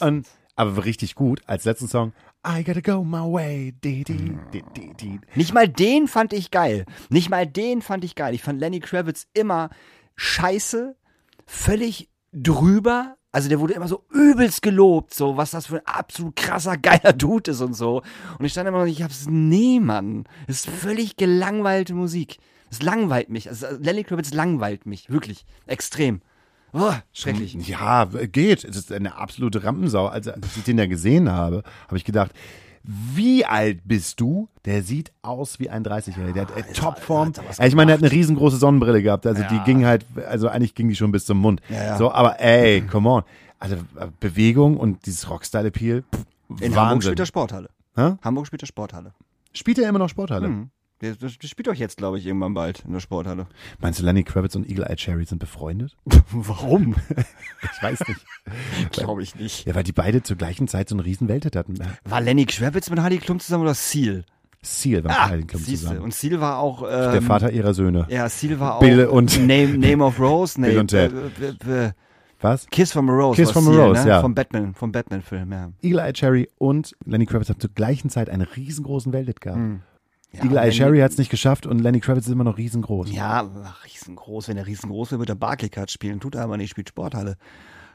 Und, aber richtig gut, als letzten Song, I gotta go my way. Di, di, di, di. Nicht mal den fand ich geil. Nicht mal den fand ich geil. Ich fand Lenny Kravitz immer scheiße, völlig drüber. Also der wurde immer so übelst gelobt, so was das für ein absolut krasser, *laughs* geiler Dude ist und so. Und ich stand immer noch, ich hab's, nee, Mann. Das ist völlig gelangweilte Musik. Es langweilt mich. Also Lenny Kravitz langweilt mich. Wirklich. Extrem. Oh, schrecklich. Ja, geht. Es ist eine absolute Rampensau. Also, als ich den ja gesehen habe, habe ich gedacht, wie alt bist du? Der sieht aus wie ein 30-Jähriger. Der hat äh, Topform. Ja, ich meine, der hat eine riesengroße Sonnenbrille gehabt. Also die ging halt, also eigentlich ging die schon bis zum Mund. Ja, ja. So, aber ey, come on. Also Bewegung und dieses Rockstyle-Appeal. In Hamburg Wahnsinn. spielt er Sporthalle. Hä? Hamburg spielt er Sporthalle. Spielt er immer noch Sporthalle? Hm. Der, der spielt doch jetzt, glaube ich, irgendwann bald in der Sporthalle. Meinst du, Lenny Kravitz und Eagle Eye Cherry sind befreundet? *laughs* Warum? *laughs* Ich weiß nicht. glaube ich nicht. Ja, weil die beide zur gleichen Zeit so einen riesen Welthit hatten. War Lenny Kravitz mit Heidi Klum zusammen oder Seal? Seal war Ah, mit Heidi Klum siehste. zusammen. Und Seal war auch. Ähm, Der Vater ihrer Söhne. Ja, Seal war auch. Bill und- Name, *laughs* Name of Rose. Nee, Bill und Ted. äh, äh, äh, Was? Kiss from a Rose. Kiss from a Rose, ne? ja. Vom Batman, vom Batman-Film, ja. Eagle Eye Cherry und Lenny Kravitz haben zur gleichen Zeit einen riesengroßen Welthit gehabt. Hm. Ja Eagle Eye Cherry hat es nicht geschafft und Lenny Kravitz ist immer noch riesengroß. Ja, riesengroß. Wenn er riesengroß wird, wird er Barclaycard spielen. Tut er aber nicht, spielt Sporthalle.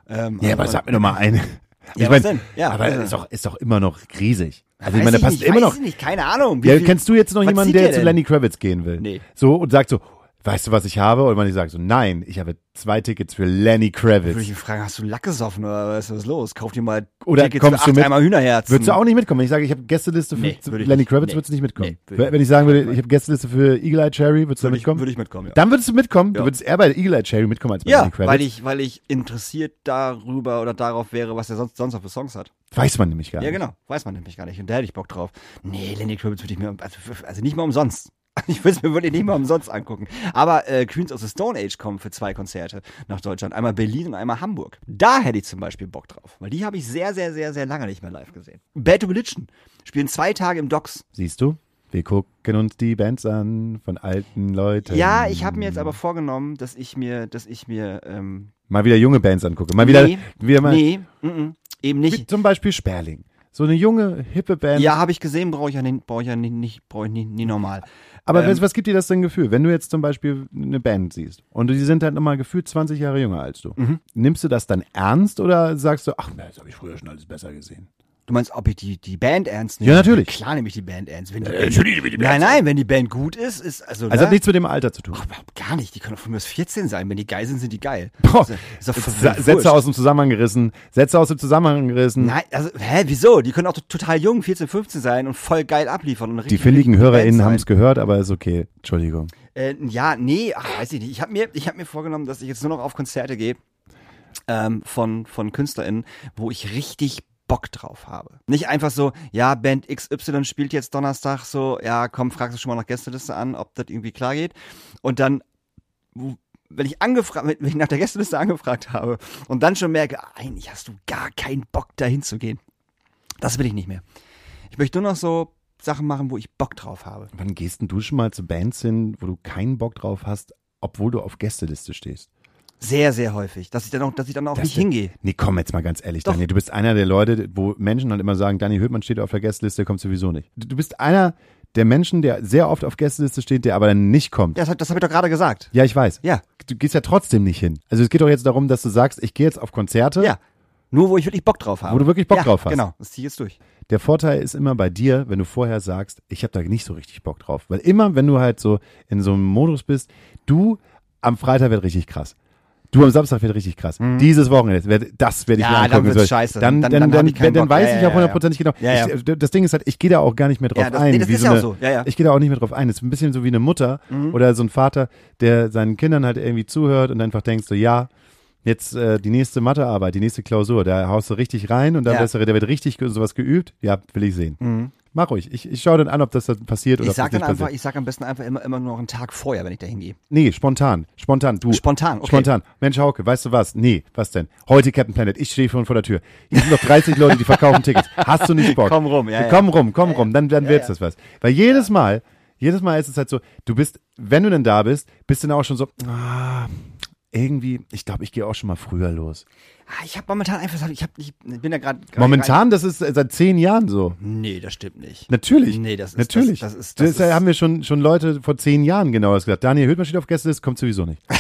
Ähm, Ja, aber sag mir doch mal eine. *laughs* Ja, ich was mein, denn? Ja, aber also- ist doch, ist doch immer noch riesig. Also ich Weiß meine, der passt nicht, immer noch. ich Nicht, keine Ahnung. Wie Ja, viel- kennst du jetzt noch Was jemanden, der zu? Lenny Kravitz gehen will? Nee. So und sagt so, weißt du, was ich habe? Und man sagt so, nein, ich habe zwei Tickets für Lenny Würde ich Kravitz. ihn fragen, hast du Lack gesoffen oder was ist los? Kauf dir mal Oder Tickets kommst für du acht mit? Eimer Hühnerherzen. Würdest du auch nicht mitkommen? Wenn ich sage, ich habe Gästeliste für Nee, ich Lenny. Kravitz, Nee. würdest du nicht mitkommen. Nee, ich Wenn ich sagen würde, ich habe Gästeliste für Eagle Eye Cherry, würdest du würde ich, mitkommen? würde ich mitkommen, ja. Dann würdest du mitkommen. Du Ja. würdest eher bei Eagle Eye Cherry mitkommen als bei Ja, Lenny Kravitz. weil ich, weil ich interessiert darüber oder darauf wäre, was er sonst, sonst noch für Songs hat. Weiß man nämlich gar Ja, nicht. genau. Weiß man nämlich gar nicht. Und da hätte ich Bock drauf. Nee, Lenny Kravitz würde ich mir, also, also nicht mal umsonst. *laughs* Ich würde es mir wirklich nicht mal umsonst angucken. Aber äh, Queens of the Stone Age kommen für zwei Konzerte nach Deutschland. Einmal Berlin und einmal Hamburg. Da hätte ich zum Beispiel Bock drauf. Weil die habe ich sehr, sehr, sehr, sehr lange nicht mehr live gesehen. Bad Religion spielen zwei Tage im Docks. Siehst du? Wir gucken uns die Bands an von alten Leuten. Ja, ich habe mir jetzt aber vorgenommen, dass ich mir, dass ich mir, ähm, Mal wieder junge Bands angucke. Mal wieder, nee, wieder mal, nee, mm, mm, eben wie nicht. zum Beispiel Sperling. So eine junge, hippe Band. Ja, habe ich gesehen, brauche ich ja nicht, brauche ich ja nicht, nicht brauche ich nie, nie normal. Aber ähm, was, was gibt dir das denn Gefühl? Wenn du jetzt zum Beispiel eine Band siehst und die sind halt nochmal gefühlt 20 Jahre jünger als du. Mhm. Nimmst du das dann ernst oder sagst du, ach, na, das habe ich früher schon alles besser gesehen? Du meinst, ob ich die, die Band ernst nehme? Ja, natürlich. Klar nehme ich die Band ernst. Wenn die Äh, Band, natürlich nehme ich die Band nein, nein, wenn die Band gut ist, ist also. Also ne? hat nichts mit dem Alter zu tun. Ach, überhaupt gar nicht. Die können doch von mir aus 14 sein. Wenn die geil sind, sind die geil. Boah, Ist ist Sätze aus dem Zusammenhang gerissen, Sätze aus dem Zusammenhang gerissen. Nein, also, hä, wieso? Die können auch total jung, 14, 15 sein und voll geil abliefern. Und Die richtig, findigen HörerInnen haben es gehört, aber ist okay. Entschuldigung. Äh, ja, nee, ach, weiß ich nicht. Ich habe mir, ich hab mir vorgenommen, dass ich jetzt nur noch auf Konzerte gehe ähm, von, von KünstlerInnen, wo ich richtig Bock drauf habe. Nicht einfach so, ja, Band XY spielt jetzt Donnerstag so, ja, komm, fragst du schon mal nach Gästeliste an, ob das irgendwie klar geht. Und dann, wenn ich angefragt, wenn ich nach der Gästeliste angefragt habe und dann schon merke, eigentlich hast du gar keinen Bock dahin zu gehen. Das will ich nicht mehr. Ich möchte nur noch so Sachen machen, wo ich Bock drauf habe. Wann gehst denn du schon mal zu Bands hin, wo du keinen Bock drauf hast, obwohl du auf Gästeliste stehst? Sehr, sehr häufig. Dass ich dann auch, dass ich dann auch Das nicht hingehe. Nee, komm jetzt mal ganz ehrlich, Doch. Daniel. Du bist einer der Leute, wo Menschen halt immer sagen, Daniel Hültmann steht auf der Gästeliste, kommt sowieso nicht. Du bist einer der Menschen, der sehr oft auf Gästeliste steht, der aber dann nicht kommt. Ja, das, das habe ich doch gerade gesagt. Ja, ich weiß. Ja. Du gehst ja trotzdem nicht hin. Also es geht doch jetzt darum, dass du sagst, ich gehe jetzt auf Konzerte. Ja. Nur wo ich wirklich Bock drauf habe. Wo du wirklich Bock ja, drauf hast. Genau, das ziehe ich jetzt durch. Der Vorteil ist immer bei dir, wenn du vorher sagst, ich habe da nicht so richtig Bock drauf. Weil immer, wenn du halt so in so einem Modus bist, du am Freitag wird richtig krass. Du am Samstag wird richtig krass. Dieses Wochenende, werd- das werde ich Mhm. Ja, mir dann angucken. wird's So, scheiße. Dann, Dann- dann, dann dann, ich dann weiß Ja, ich ja, auch hundertprozentig genau. Ja. Ich, das Ding ist halt, ich gehe da auch gar nicht mehr drauf das- ein. nee, das ist so ja auch eine, so. Ja, ja. Ich gehe da auch nicht mehr drauf ein. Es ist ein bisschen so wie eine Mutter oder so ein Vater, der seinen Kindern halt irgendwie zuhört und einfach denkst so, ja, jetzt äh, die nächste Mathearbeit, die nächste Klausur, da haust du richtig rein und dann Ja. der wird richtig sowas geübt. Ja, will ich sehen. Mhm. Mach ruhig. Ich, ich schaue dann an, ob das dann passiert oder Ich ob sag das dann nicht einfach, passiert. ich sag am besten einfach immer, immer nur noch einen Tag vorher, wenn ich da hingehe. Nee, spontan. Spontan. Du. Spontan, okay. Spontan. Mensch, Hauke, weißt du was? Nee, was denn? Heute Captain Planet. Ich stehe schon vor der Tür. Hier sind noch 30 Leute, die verkaufen Tickets. Hast du nicht Bock? Komm rum, ja, ja. Komm rum, komm rum. Dann, dann wird's ja. das was. Weil jedes Mal, jedes Mal ist es halt so, du bist, wenn du denn da bist, bist du dann auch schon so, ah, irgendwie, ich glaube, ich gehe auch schon mal früher los. Ah, Ich habe momentan einfach, ich, hab, ich bin ja gerade. Momentan, das ist seit zehn Jahren so. Nee, das stimmt nicht. Natürlich. Nee, das ist- Natürlich. das- das ist- das das ist- haben wir schon, schon Leute vor zehn Jahren genau das gesagt. Daniel Hültmann steht auf Gäste, das kommt sowieso nicht. *laughs*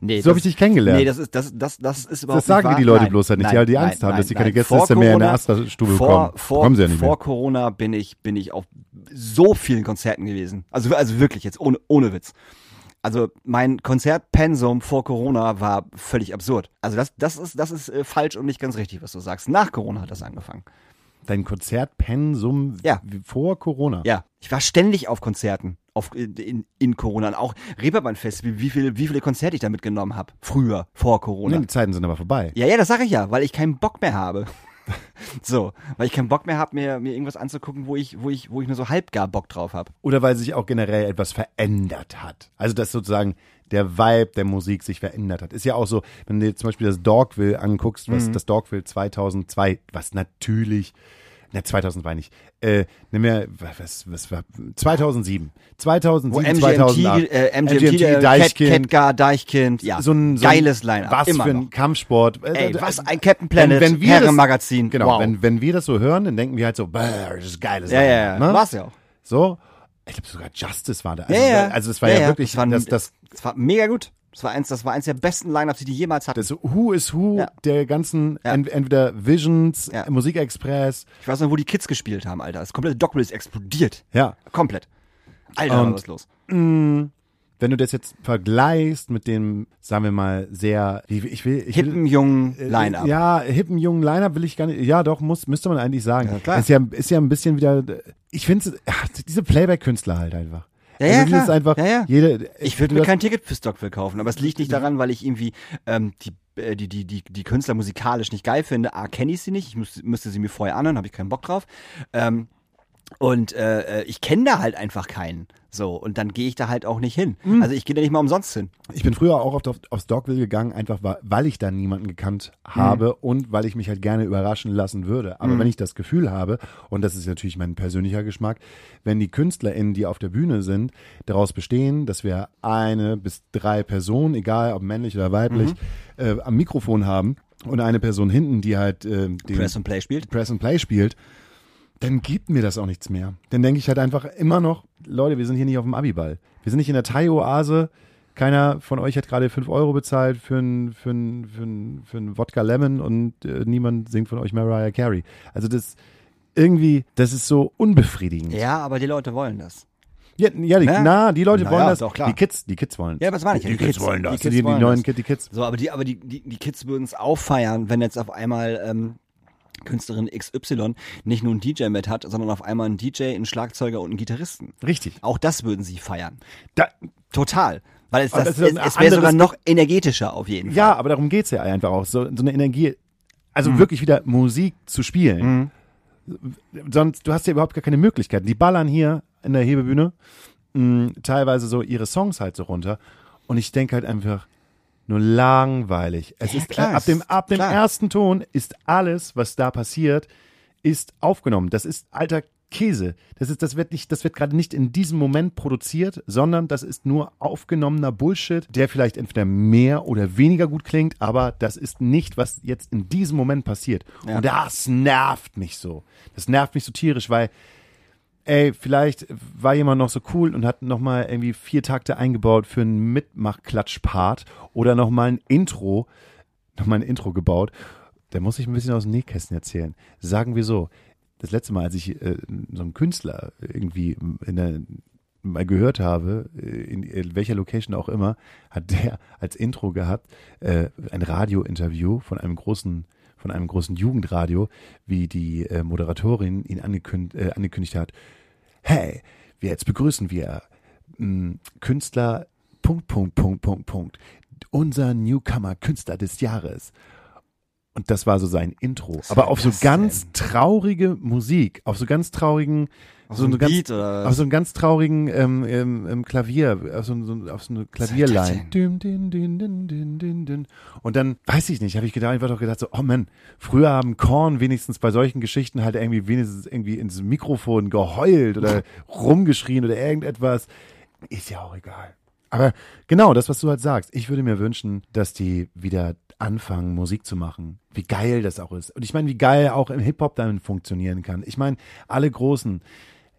Nee, So habe ich dich kennengelernt. Nee, das ist, das, das, das ist überhaupt Das sagen nicht die. Leute Nein, bloß halt nicht, nein, weil die nein, Angst haben, nein, dass sie keine. Gästeliste mehr in der Astra-Stube vor, bekommen. Vor, Kommen sie ja nicht vor mehr. Corona bin ich, bin ich auf so vielen Konzerten gewesen. Also, also wirklich jetzt, ohne, ohne Witz. Also mein Konzertpensum vor Corona war völlig absurd. Also das, das ist, das ist äh, falsch und nicht ganz richtig, was du sagst. Nach Corona hat das angefangen. Dein Konzertpensum Ja. vor Corona. Ja, ich war ständig auf Konzerten auf, in, in Corona. Und auch Reeperbahn-Fest, wie, wie, viel, wie viele Konzerte ich da mitgenommen habe. Früher, vor Corona. Nee, die Zeiten sind aber vorbei. Ja, ja, das sage ich ja, weil ich keinen Bock mehr habe. *laughs* so, weil ich keinen Bock mehr habe, mir, mir irgendwas anzugucken, wo ich, wo ich, wo ich nur so halbgar Bock drauf habe. Oder weil sich auch generell etwas verändert hat. Also dass sozusagen der Vibe der Musik sich verändert hat. Ist ja auch so, wenn du dir zum Beispiel das Dogville anguckst, Mhm. was das Dogville 2002, was natürlich, ne 2002 nicht, äh, nimm mir, was, was war, 2007, 2007, Wo MGMT, 2008, äh, MGMT, äh, Cat, Deichkind, Catgar, Deichkind, ja, so ein, so ein geiles Line-Up, Was immer für ein noch. Kampfsport. Äh, Ey, äh, was ein Captain Planet, wenn, wenn wir das, Herrenmagazin, Genau, wow. wenn, wenn wir das so hören, dann denken wir halt so, "Bäh, das ist geiles ja, ja, ja, ne? war's ja auch. So, ich glaube sogar Justice war da. Also, Ja, ja. also es war ja, wirklich, das war, das, das, das war mega gut. Das war eins, das war eins der besten Line-Ups, die die jemals hatten. das Who is Who Ja. der ganzen, Ja. ent, entweder Visions, Ja. Musikexpress, Ich weiß noch, wo die Kids gespielt haben, Alter. Das komplette Dogville ist explodiert. ja. Komplett. Alter, Und- was ist los? Mh, wenn du das jetzt vergleichst mit dem, sagen wir mal, sehr, ich will, ich will, Hippen, jungen Äh, Line-Up. Ja, hippen jungen Line-Up will ich gar nicht. Ja, doch, muss, müsste man eigentlich sagen. Ja, klar. Ist ja, ist ja ein bisschen wieder, ich finde diese Playback-Künstler halt einfach. Ja, also ja, klar. einfach, Ja, ja. jede, Ich würde mir kein Ticket für Stockville kaufen, aber es liegt nicht daran, weil ich irgendwie ähm, die, äh, die, die, die, die Künstler musikalisch nicht geil finde. A, kenne ich sie nicht, ich müsste, müsste sie mir vorher anhören, habe ich keinen Bock drauf. Ähm, und äh, äh, ich kenne da halt einfach keinen. So, und dann gehe ich da halt auch nicht hin. Mhm. Also ich gehe da nicht mal umsonst hin. Ich bin früher auch oft auf, aufs Dogville gegangen, einfach weil ich da niemanden gekannt habe und weil ich mich halt gerne überraschen lassen würde. Aber wenn ich das Gefühl habe, und das ist natürlich mein persönlicher Geschmack, wenn die KünstlerInnen, die auf der Bühne sind, daraus bestehen, dass wir eine bis drei Personen, egal ob männlich oder weiblich, äh, am Mikrofon haben und eine Person hinten, die halt äh, den Press and Play spielt. Press and Play spielt, dann gibt mir das auch nichts mehr. Dann denke ich halt einfach immer noch, Leute, wir sind hier nicht auf dem Abiball. Wir sind nicht in der Thai-Oase. Keiner von euch hat gerade 5 Euro bezahlt für ein, für ein, für ein, für ein Wodka Lemon und äh, niemand singt von euch Mariah Carey. Also das irgendwie, das ist so unbefriedigend. Ja, aber die Leute wollen das. Ja, ja die, Ne? na, die Leute Na wollen ja, das. doch, klar. Die Kids, die Kids wollen Ja, was meine ich? Die, Die Kids, Kids- wollen das. die Die, Kids die, wollen neuen das. Kids, die Kids. So, aber die, aber die, die, die Kids würden es auffeiern, wenn jetzt auf einmal ähm, Künstlerin XY nicht nur einen DJ mit hat, sondern auf einmal einen DJ, einen Schlagzeuger und einen Gitarristen. Richtig. Auch das würden sie feiern. Da, Total. Weil es, das, das es, ein es wäre sogar noch energetischer auf jeden Fall. Ja, aber darum geht's ja einfach auch. So, so eine Energie, also Mhm. wirklich wieder Musik zu spielen. Sonst, du hast ja überhaupt gar keine Möglichkeiten. Die ballern hier in der Hebebühne mh, teilweise so ihre Songs halt so runter. Und ich denke halt einfach, nur langweilig. Es Ja, ist klar, ab dem, ab dem klar. ersten Ton ist alles, was da passiert, ist aufgenommen. Das ist alter Käse. Das ist, das wird nicht, das wird gerade nicht in diesem Moment produziert, sondern das ist nur aufgenommener Bullshit, der vielleicht entweder mehr oder weniger gut klingt, aber das ist nicht, was jetzt in diesem Moment passiert. Ja. Und das nervt mich so. Das nervt mich so tierisch, weil ey, vielleicht war jemand noch so cool und hat nochmal irgendwie vier Takte eingebaut für einen Mitmach-Klatsch-Part oder nochmal ein Intro, nochmal ein Intro gebaut. Da muss ich ein bisschen aus dem Nähkästchen erzählen. Sagen wir so, das letzte Mal, als ich äh, so einen Künstler irgendwie der, mal gehört habe, äh, in, in welcher Location auch immer, hat der als Intro gehabt, äh, ein Radiointerview von einem großen von einem großen Jugendradio, wie die äh, Moderatorin ihn angekünd, äh, angekündigt hat. Hey, jetzt begrüßen wir mh, Künstler Punkt, Punkt, Punkt, Punkt, Punkt. Unser Newcomer Künstler des Jahres. Und das war so sein Intro. Aber auf so ganz traurige Musik, auf so ganz traurigen, Auf so, ein ganz, Beat oder auf so einen ganz traurigen ähm, ähm, ähm, Klavier, auf so, so, auf so eine Klavierline. Dün, dün, dün. Und dann, weiß ich nicht, habe ich gedacht, einfach doch gedacht so, oh Mann, früher haben Korn wenigstens bei solchen Geschichten halt irgendwie wenigstens irgendwie ins Mikrofon geheult oder *laughs* rumgeschrien oder irgendetwas. Ist ja auch egal. Aber genau, das, was du halt sagst, ich würde mir wünschen, dass die wieder anfangen, Musik zu machen. Wie geil das auch ist. Und ich meine, wie geil auch im Hip-Hop damit funktionieren kann. Ich meine, alle großen,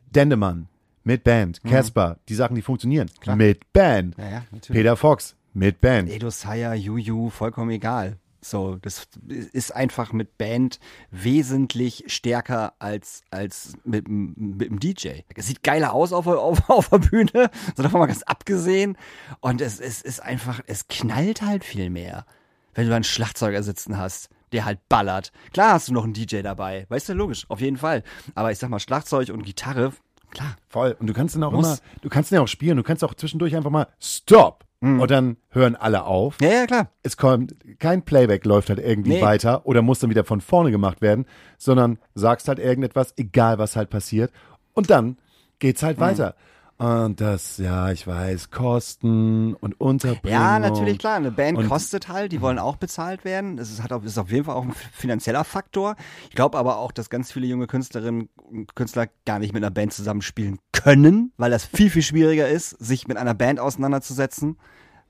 Dendemann mit Band, Casper, die Sachen, die funktionieren, mit Band. Ja, ja. Peter Fox mit Band. Edo Saya, Juju, vollkommen egal. So, das ist einfach mit Band wesentlich stärker als, als mit, mit dem DJ. Es sieht geiler aus auf, auf, *laughs* auf der Bühne, so davon mal ganz abgesehen. Und es, es ist einfach, es knallt halt viel mehr, wenn du einen Schlagzeuger sitzen hast, der halt ballert. Klar hast du noch einen DJ dabei, weißt du, logisch, auf jeden Fall. Aber ich sag mal, Schlagzeug und Gitarre, klar. Voll. Und du kannst dann auch Muss. immer, du kannst den auch spielen, du kannst auch zwischendurch einfach mal Stop. Und dann hören alle auf. Ja, ja, klar. Es kommt, kein Playback läuft halt irgendwie Nee. weiter oder muss dann wieder von vorne gemacht werden, sondern sagst halt irgendetwas, egal was halt passiert. Und dann geht's Mhm. halt weiter. Und das, ja, ich weiß, Kosten und Unterbringung. Ja, natürlich, klar. Eine Band Und- kostet halt, die wollen auch bezahlt werden. Das ist, hat ist auf jeden Fall auch ein finanzieller Faktor. Ich glaube aber auch, dass ganz viele junge Künstlerinnen und Künstler gar nicht mit einer Band zusammenspielen können, weil das viel, viel schwieriger ist, sich mit einer Band auseinanderzusetzen,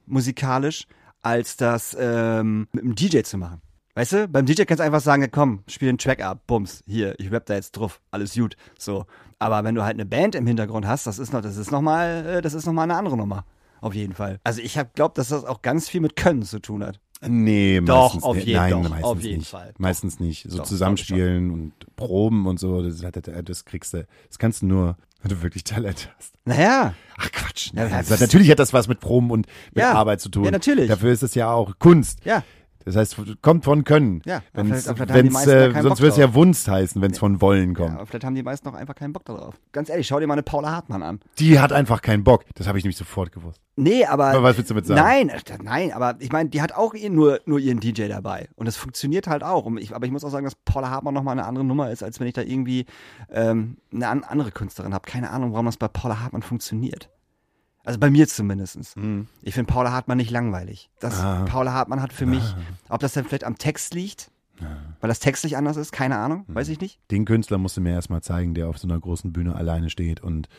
musikalisch, als das ähm, mit einem DJ zu machen. Weißt du, beim DJ kannst du einfach sagen, komm, spiel den Track ab, bums, hier, ich rap da jetzt drauf, alles gut, so. Aber wenn du halt eine Band im Hintergrund hast, das ist noch, das ist noch mal, äh, das ist noch mal eine andere Nummer. Auf jeden Fall. Also ich habe glaubt, dass das auch ganz viel mit Können zu tun hat. Nee, Doch, meistens auf nicht. jeden- Nein, doch, meistens auf jeden nicht. Fall. Doch. Meistens nicht. So Doch, zusammenspielen und Proben und so, das, hat- das kriegst du, das kannst du nur, wenn du wirklich Talent hast. Naja, Ach Quatsch. Ja, nein. das- natürlich hat das was mit Proben und mit Ja. Arbeit zu tun. Ja, natürlich. Dafür ist es ja auch Kunst. ja. Das heißt, kommt von Können. Ja, Wenn's, vielleicht- vielleicht haben die wenn's, ja äh, sonst würde es ja. Wunst heißen, wenn es von Wollen ja. kommt. Aber vielleicht haben die meisten noch einfach keinen Bock darauf. Ganz ehrlich, schau dir mal eine Paula Hartmann an. Die hat einfach keinen Bock. Das habe ich nämlich sofort gewusst. Nee, aber. Aber was willst du damit sagen? Nein, nein, aber ich meine, die hat auch nur, nur ihren DJ dabei. Und das funktioniert halt auch. Ich, aber ich muss auch sagen, dass Paula Hartmann nochmal eine andere Nummer ist, als wenn ich da irgendwie ähm, eine an, andere Künstlerin habe. Keine Ahnung, warum das bei Paula Hartmann funktioniert. Also bei mir zumindest. Ich finde Paula Hartmann nicht langweilig. Das, Ah. Paula Hartmann hat für mich, ob das dann vielleicht am Text liegt, weil das textlich anders ist, keine Ahnung, weiß ich nicht. Den Künstler musst du mir erstmal zeigen, der auf so einer großen Bühne alleine steht und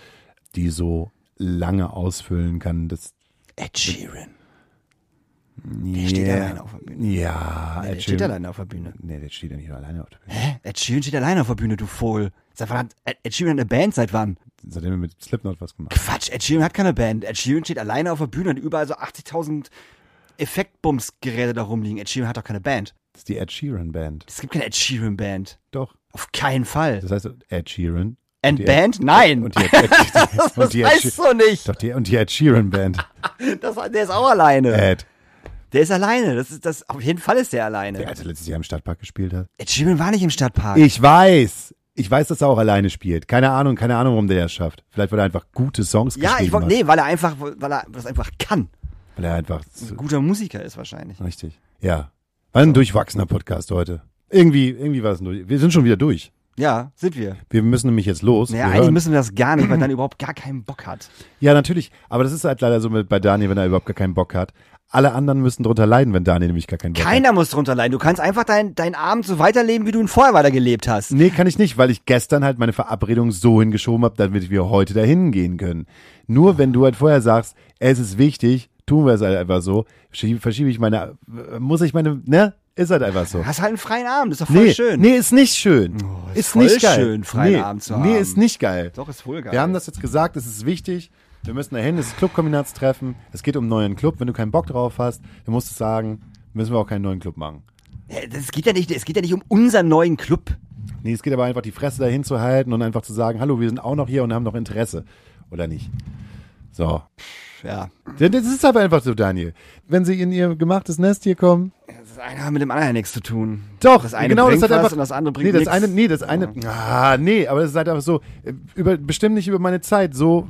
die so lange ausfüllen kann. Das, Ed Sheeran. der steht alleine auf der Bühne. Ja, Nee, Ed der steht alleine auf der Bühne. Nee, der steht ja nicht alleine auf der Bühne. Hä? Ed Sheeran steht alleine auf der Bühne, du Vogel. Seit wann hat Ed Ed Sheeran eine Band? Seit wann? Seitdem er mit Slipknot was gemacht Quatsch, Ed Sheeran hat keine Band. Ed Sheeran steht alleine auf der Bühne und überall so 80.000 Effektbums-Geräte da rumliegen. Ed Sheeran hat doch keine Band. Das ist die Ed Sheeran Band. Es gibt keine Ed Sheeran Band. Doch. Auf keinen Fall. Das heißt Ed Sheeran. And Band? Nein. Und die Ed, *laughs* Ed, das und die Ed, weißt She- du nicht. doch die, und die Ed Sheeran Band. *laughs* Das, der ist auch alleine. Ed. Der ist alleine. Das ist das. Auf jeden Fall ist der alleine. Der, als er letztes Jahr im Stadtpark gespielt hat. Ed Sheeran war nicht im Stadtpark. Ich weiß. Ich weiß, dass er auch alleine spielt. Keine Ahnung, keine Ahnung, warum der das schafft. Vielleicht, weil er einfach gute Songs ja, geschrieben ich hat. nee, weil er einfach, weil er das einfach kann. Weil er einfach Ein guter Musiker ist wahrscheinlich. richtig. Ja. War ein durchwachsener Podcast heute. Irgendwie, irgendwie war es durch. Wir sind schon wieder durch. Ja, sind wir. Wir müssen nämlich jetzt los. Naja, wir eigentlich hören- müssen wir das gar nicht, weil *clears throat* dann überhaupt gar keinen Bock hat. ja, natürlich. Aber das ist halt leider so mit bei Daniel, wenn er überhaupt gar keinen Bock hat. Alle anderen müssen drunter leiden, wenn Daniel nämlich gar keinen Bock hat. Keiner muss drunter leiden. Du kannst einfach deinen dein Abend so weiterleben, wie du ihn vorher weitergelebt hast. Nee, kann ich nicht, weil ich gestern halt meine Verabredung so hingeschoben habe, damit wir heute dahin gehen können. Nur wenn du halt vorher sagst, es ist wichtig, tun wir es halt einfach so, verschiebe, ich meine, muss ich meine, ne? Ist halt einfach so. Hast halt einen freien Abend, ist doch voll Nee, schön. nee, ist nicht schön. ist ist voll nicht geil. schön, freien nee, Abend zu Nee, haben. ist nicht geil. Doch, ist voll geil. Wir haben das jetzt gesagt, es ist wichtig. Wir müssen dahin, es ist Clubkombinatstreffen. Es geht um einen neuen Club. Wenn du keinen Bock drauf hast, dann musst du sagen, müssen wir auch keinen neuen Club machen. Ja, Das geht ja nicht, es geht ja nicht um unseren neuen Club. Nee, es geht aber einfach die Fresse dahin zu halten und einfach zu sagen, hallo, wir sind auch noch hier und haben noch Interesse. Oder nicht? So. Ja. Das ist aber einfach so, Daniel. Wenn sie in ihr gemachtes Nest hier kommen. Das eine hat mit dem anderen ja nichts zu tun. Doch, Das eine genau, bringt das hat was einfach, und das andere bringt nee, das nix. eine, nee, das eine, ah, nee, aber das ist halt einfach so, äh, über, bestimmt nicht über meine Zeit, so,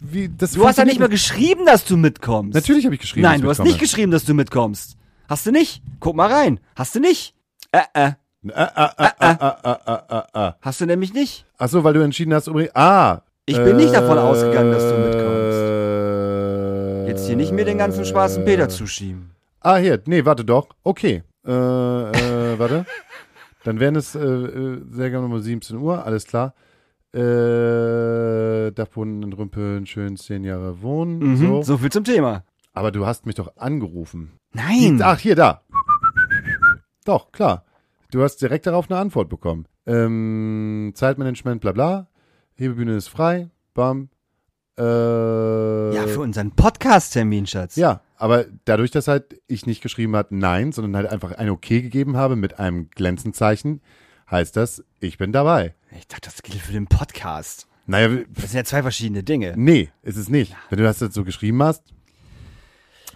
wie das Du hast ja nicht mal geschrieben, dass du mitkommst. Natürlich habe ich geschrieben. Nein, du hast mitkomme. nicht geschrieben, dass du mitkommst. Hast du nicht? Guck mal rein. Hast du nicht? Äh, äh. Äh, äh, äh, äh, äh, äh, äh, äh. äh, äh, äh. Hast du nämlich nicht? Ach so, weil du entschieden hast, übrigens. Ah. Ich bin nicht davon ausgegangen, dass du mitkommst. Jetzt hier nicht mir den ganzen schwarzen Peter zuschieben. Ah, hier. Nee, warte doch. Okay. Äh, äh, warte. *laughs* Dann wären es äh, sehr gerne um 17 Uhr, alles klar. Äh, Dachboden entrümpeln, schön 10 Jahre wohnen. Mhm, So. so viel zum Thema. Aber du hast mich doch angerufen. Nein. Ach, hier, da. Doch, klar. Du hast direkt darauf eine Antwort bekommen. Ähm, Zeitmanagement, bla bla. Hebebühne ist frei. Bam. Äh, Ja, für unseren Podcast-Termin, Schatz. ja, aber dadurch, dass halt ich nicht geschrieben hat nein, sondern halt einfach ein Okay gegeben habe mit einem Glänzenzeichen, heißt das, ich bin dabei. Ich dachte, das gilt für den Podcast. Naja, Das sind ja zwei verschiedene Dinge. nee, ist es nicht. Wenn du das jetzt so geschrieben hast.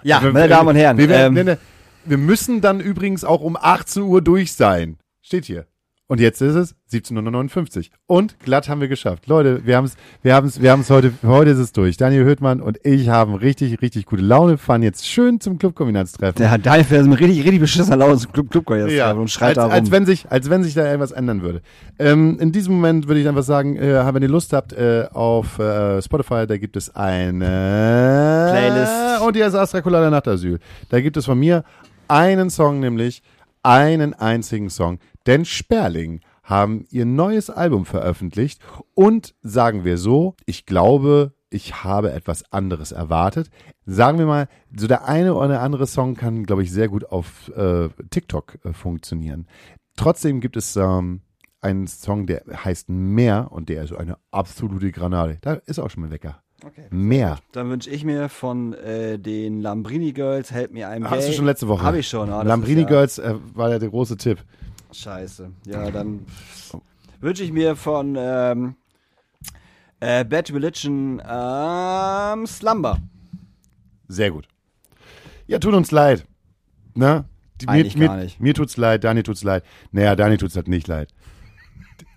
Ja, Wir- meine Damen und Herren. Wir, werden- ähm, wir müssen dann übrigens auch um 18 Uhr durch sein. Steht hier. Und jetzt ist es 17.59 Uhr. Und glatt haben wir geschafft. Leute, wir haben es, wir haben es, wir haben es heute, heute ist es durch. Daniel Höhtmann und ich haben richtig, richtig gute Laune, fahren jetzt schön zum Clubkombinatstreffen. der Herr Daniel fährt mit richtig, richtig beschissener Laune zum Club, Club Ja, und schreit als, da rum. als wenn sich, als wenn sich da etwas ändern würde. Ähm, in diesem Moment würde ich einfach sagen, äh, wenn ihr Lust habt, äh, auf äh, Spotify, da gibt es eine Playlist. und die heißt Astra Colada Nachtasyl. Da gibt es von mir einen Song, nämlich einen einzigen Song. Denn Sperling haben ihr neues Album veröffentlicht und sagen wir so, ich glaube, ich habe etwas anderes erwartet. Sagen wir mal, so der eine oder andere Song kann, glaube ich, sehr gut auf äh, TikTok äh, funktionieren. Trotzdem gibt es ähm, einen Song, der heißt Mehr und der ist eine absolute Granate. Da ist auch schon mal Wecker. Okay. Mehr. Dann wünsche ich mir von äh, den Lambrini Girls, help mir einem Hast du Gay. schon letzte Woche? Habe ich schon. Ah, Lambrini ist ja- Girls äh, war ja der große Tipp. Scheiße. Ja, dann wünsche ich mir von ähm, äh, Bad Religion ähm, Slumber. Sehr gut. Ja, tut uns leid. Ne? Mir, gar mir, nicht. Mir tut's leid, Dani tut's leid. Naja, Dani tut's halt nicht leid.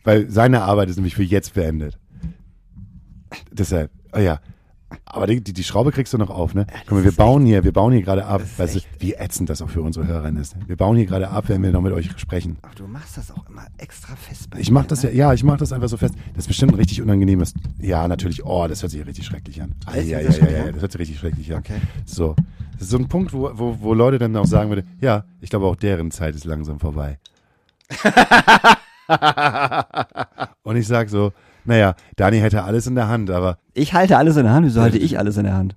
Weil seine Arbeit ist nämlich für jetzt beendet. Deshalb, oh ja. Aber die, die, die Schraube kriegst du noch auf, ne? Guck mal, wir bauen hier, wir bauen hier gerade ab. Weißt du, wie ätzend das auch für unsere Hörerin ist. Wir bauen hier gerade ab, wenn wir noch mit euch sprechen. Ach, du machst das auch immer extra fest bei Ich dir, mach das ne? ja, ja, ich mach das einfach so fest. Das ist bestimmt ein richtig unangenehmes. Ja, natürlich. Oh, das hört sich richtig schrecklich an. Ah, ja, ja, ja, ja, an? das hört sich richtig schrecklich an. Okay. So. Das ist so ein Punkt, wo, wo, wo Leute dann auch sagen würden, ja, ich glaube auch deren Zeit ist langsam vorbei. *laughs* Und ich sag so, naja, Dani hätte alles in der Hand, aber Ich halte alles in der Hand. Wieso halte ich alles in der Hand?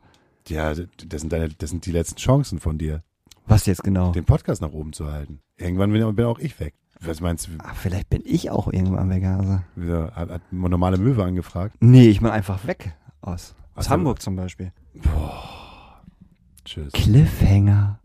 ja, das sind deine, das sind die letzten Chancen von dir, Was jetzt genau? den Podcast nach oben zu halten. Irgendwann bin, bin auch ich weg. Was meinst du? Ach, vielleicht bin ich auch irgendwann weg, also. Wieder, hat, hat normale Möwe angefragt? Nee, ich bin einfach weg aus. Aus Ach so. Hamburg zum Beispiel. Tschüss. Cliffhanger.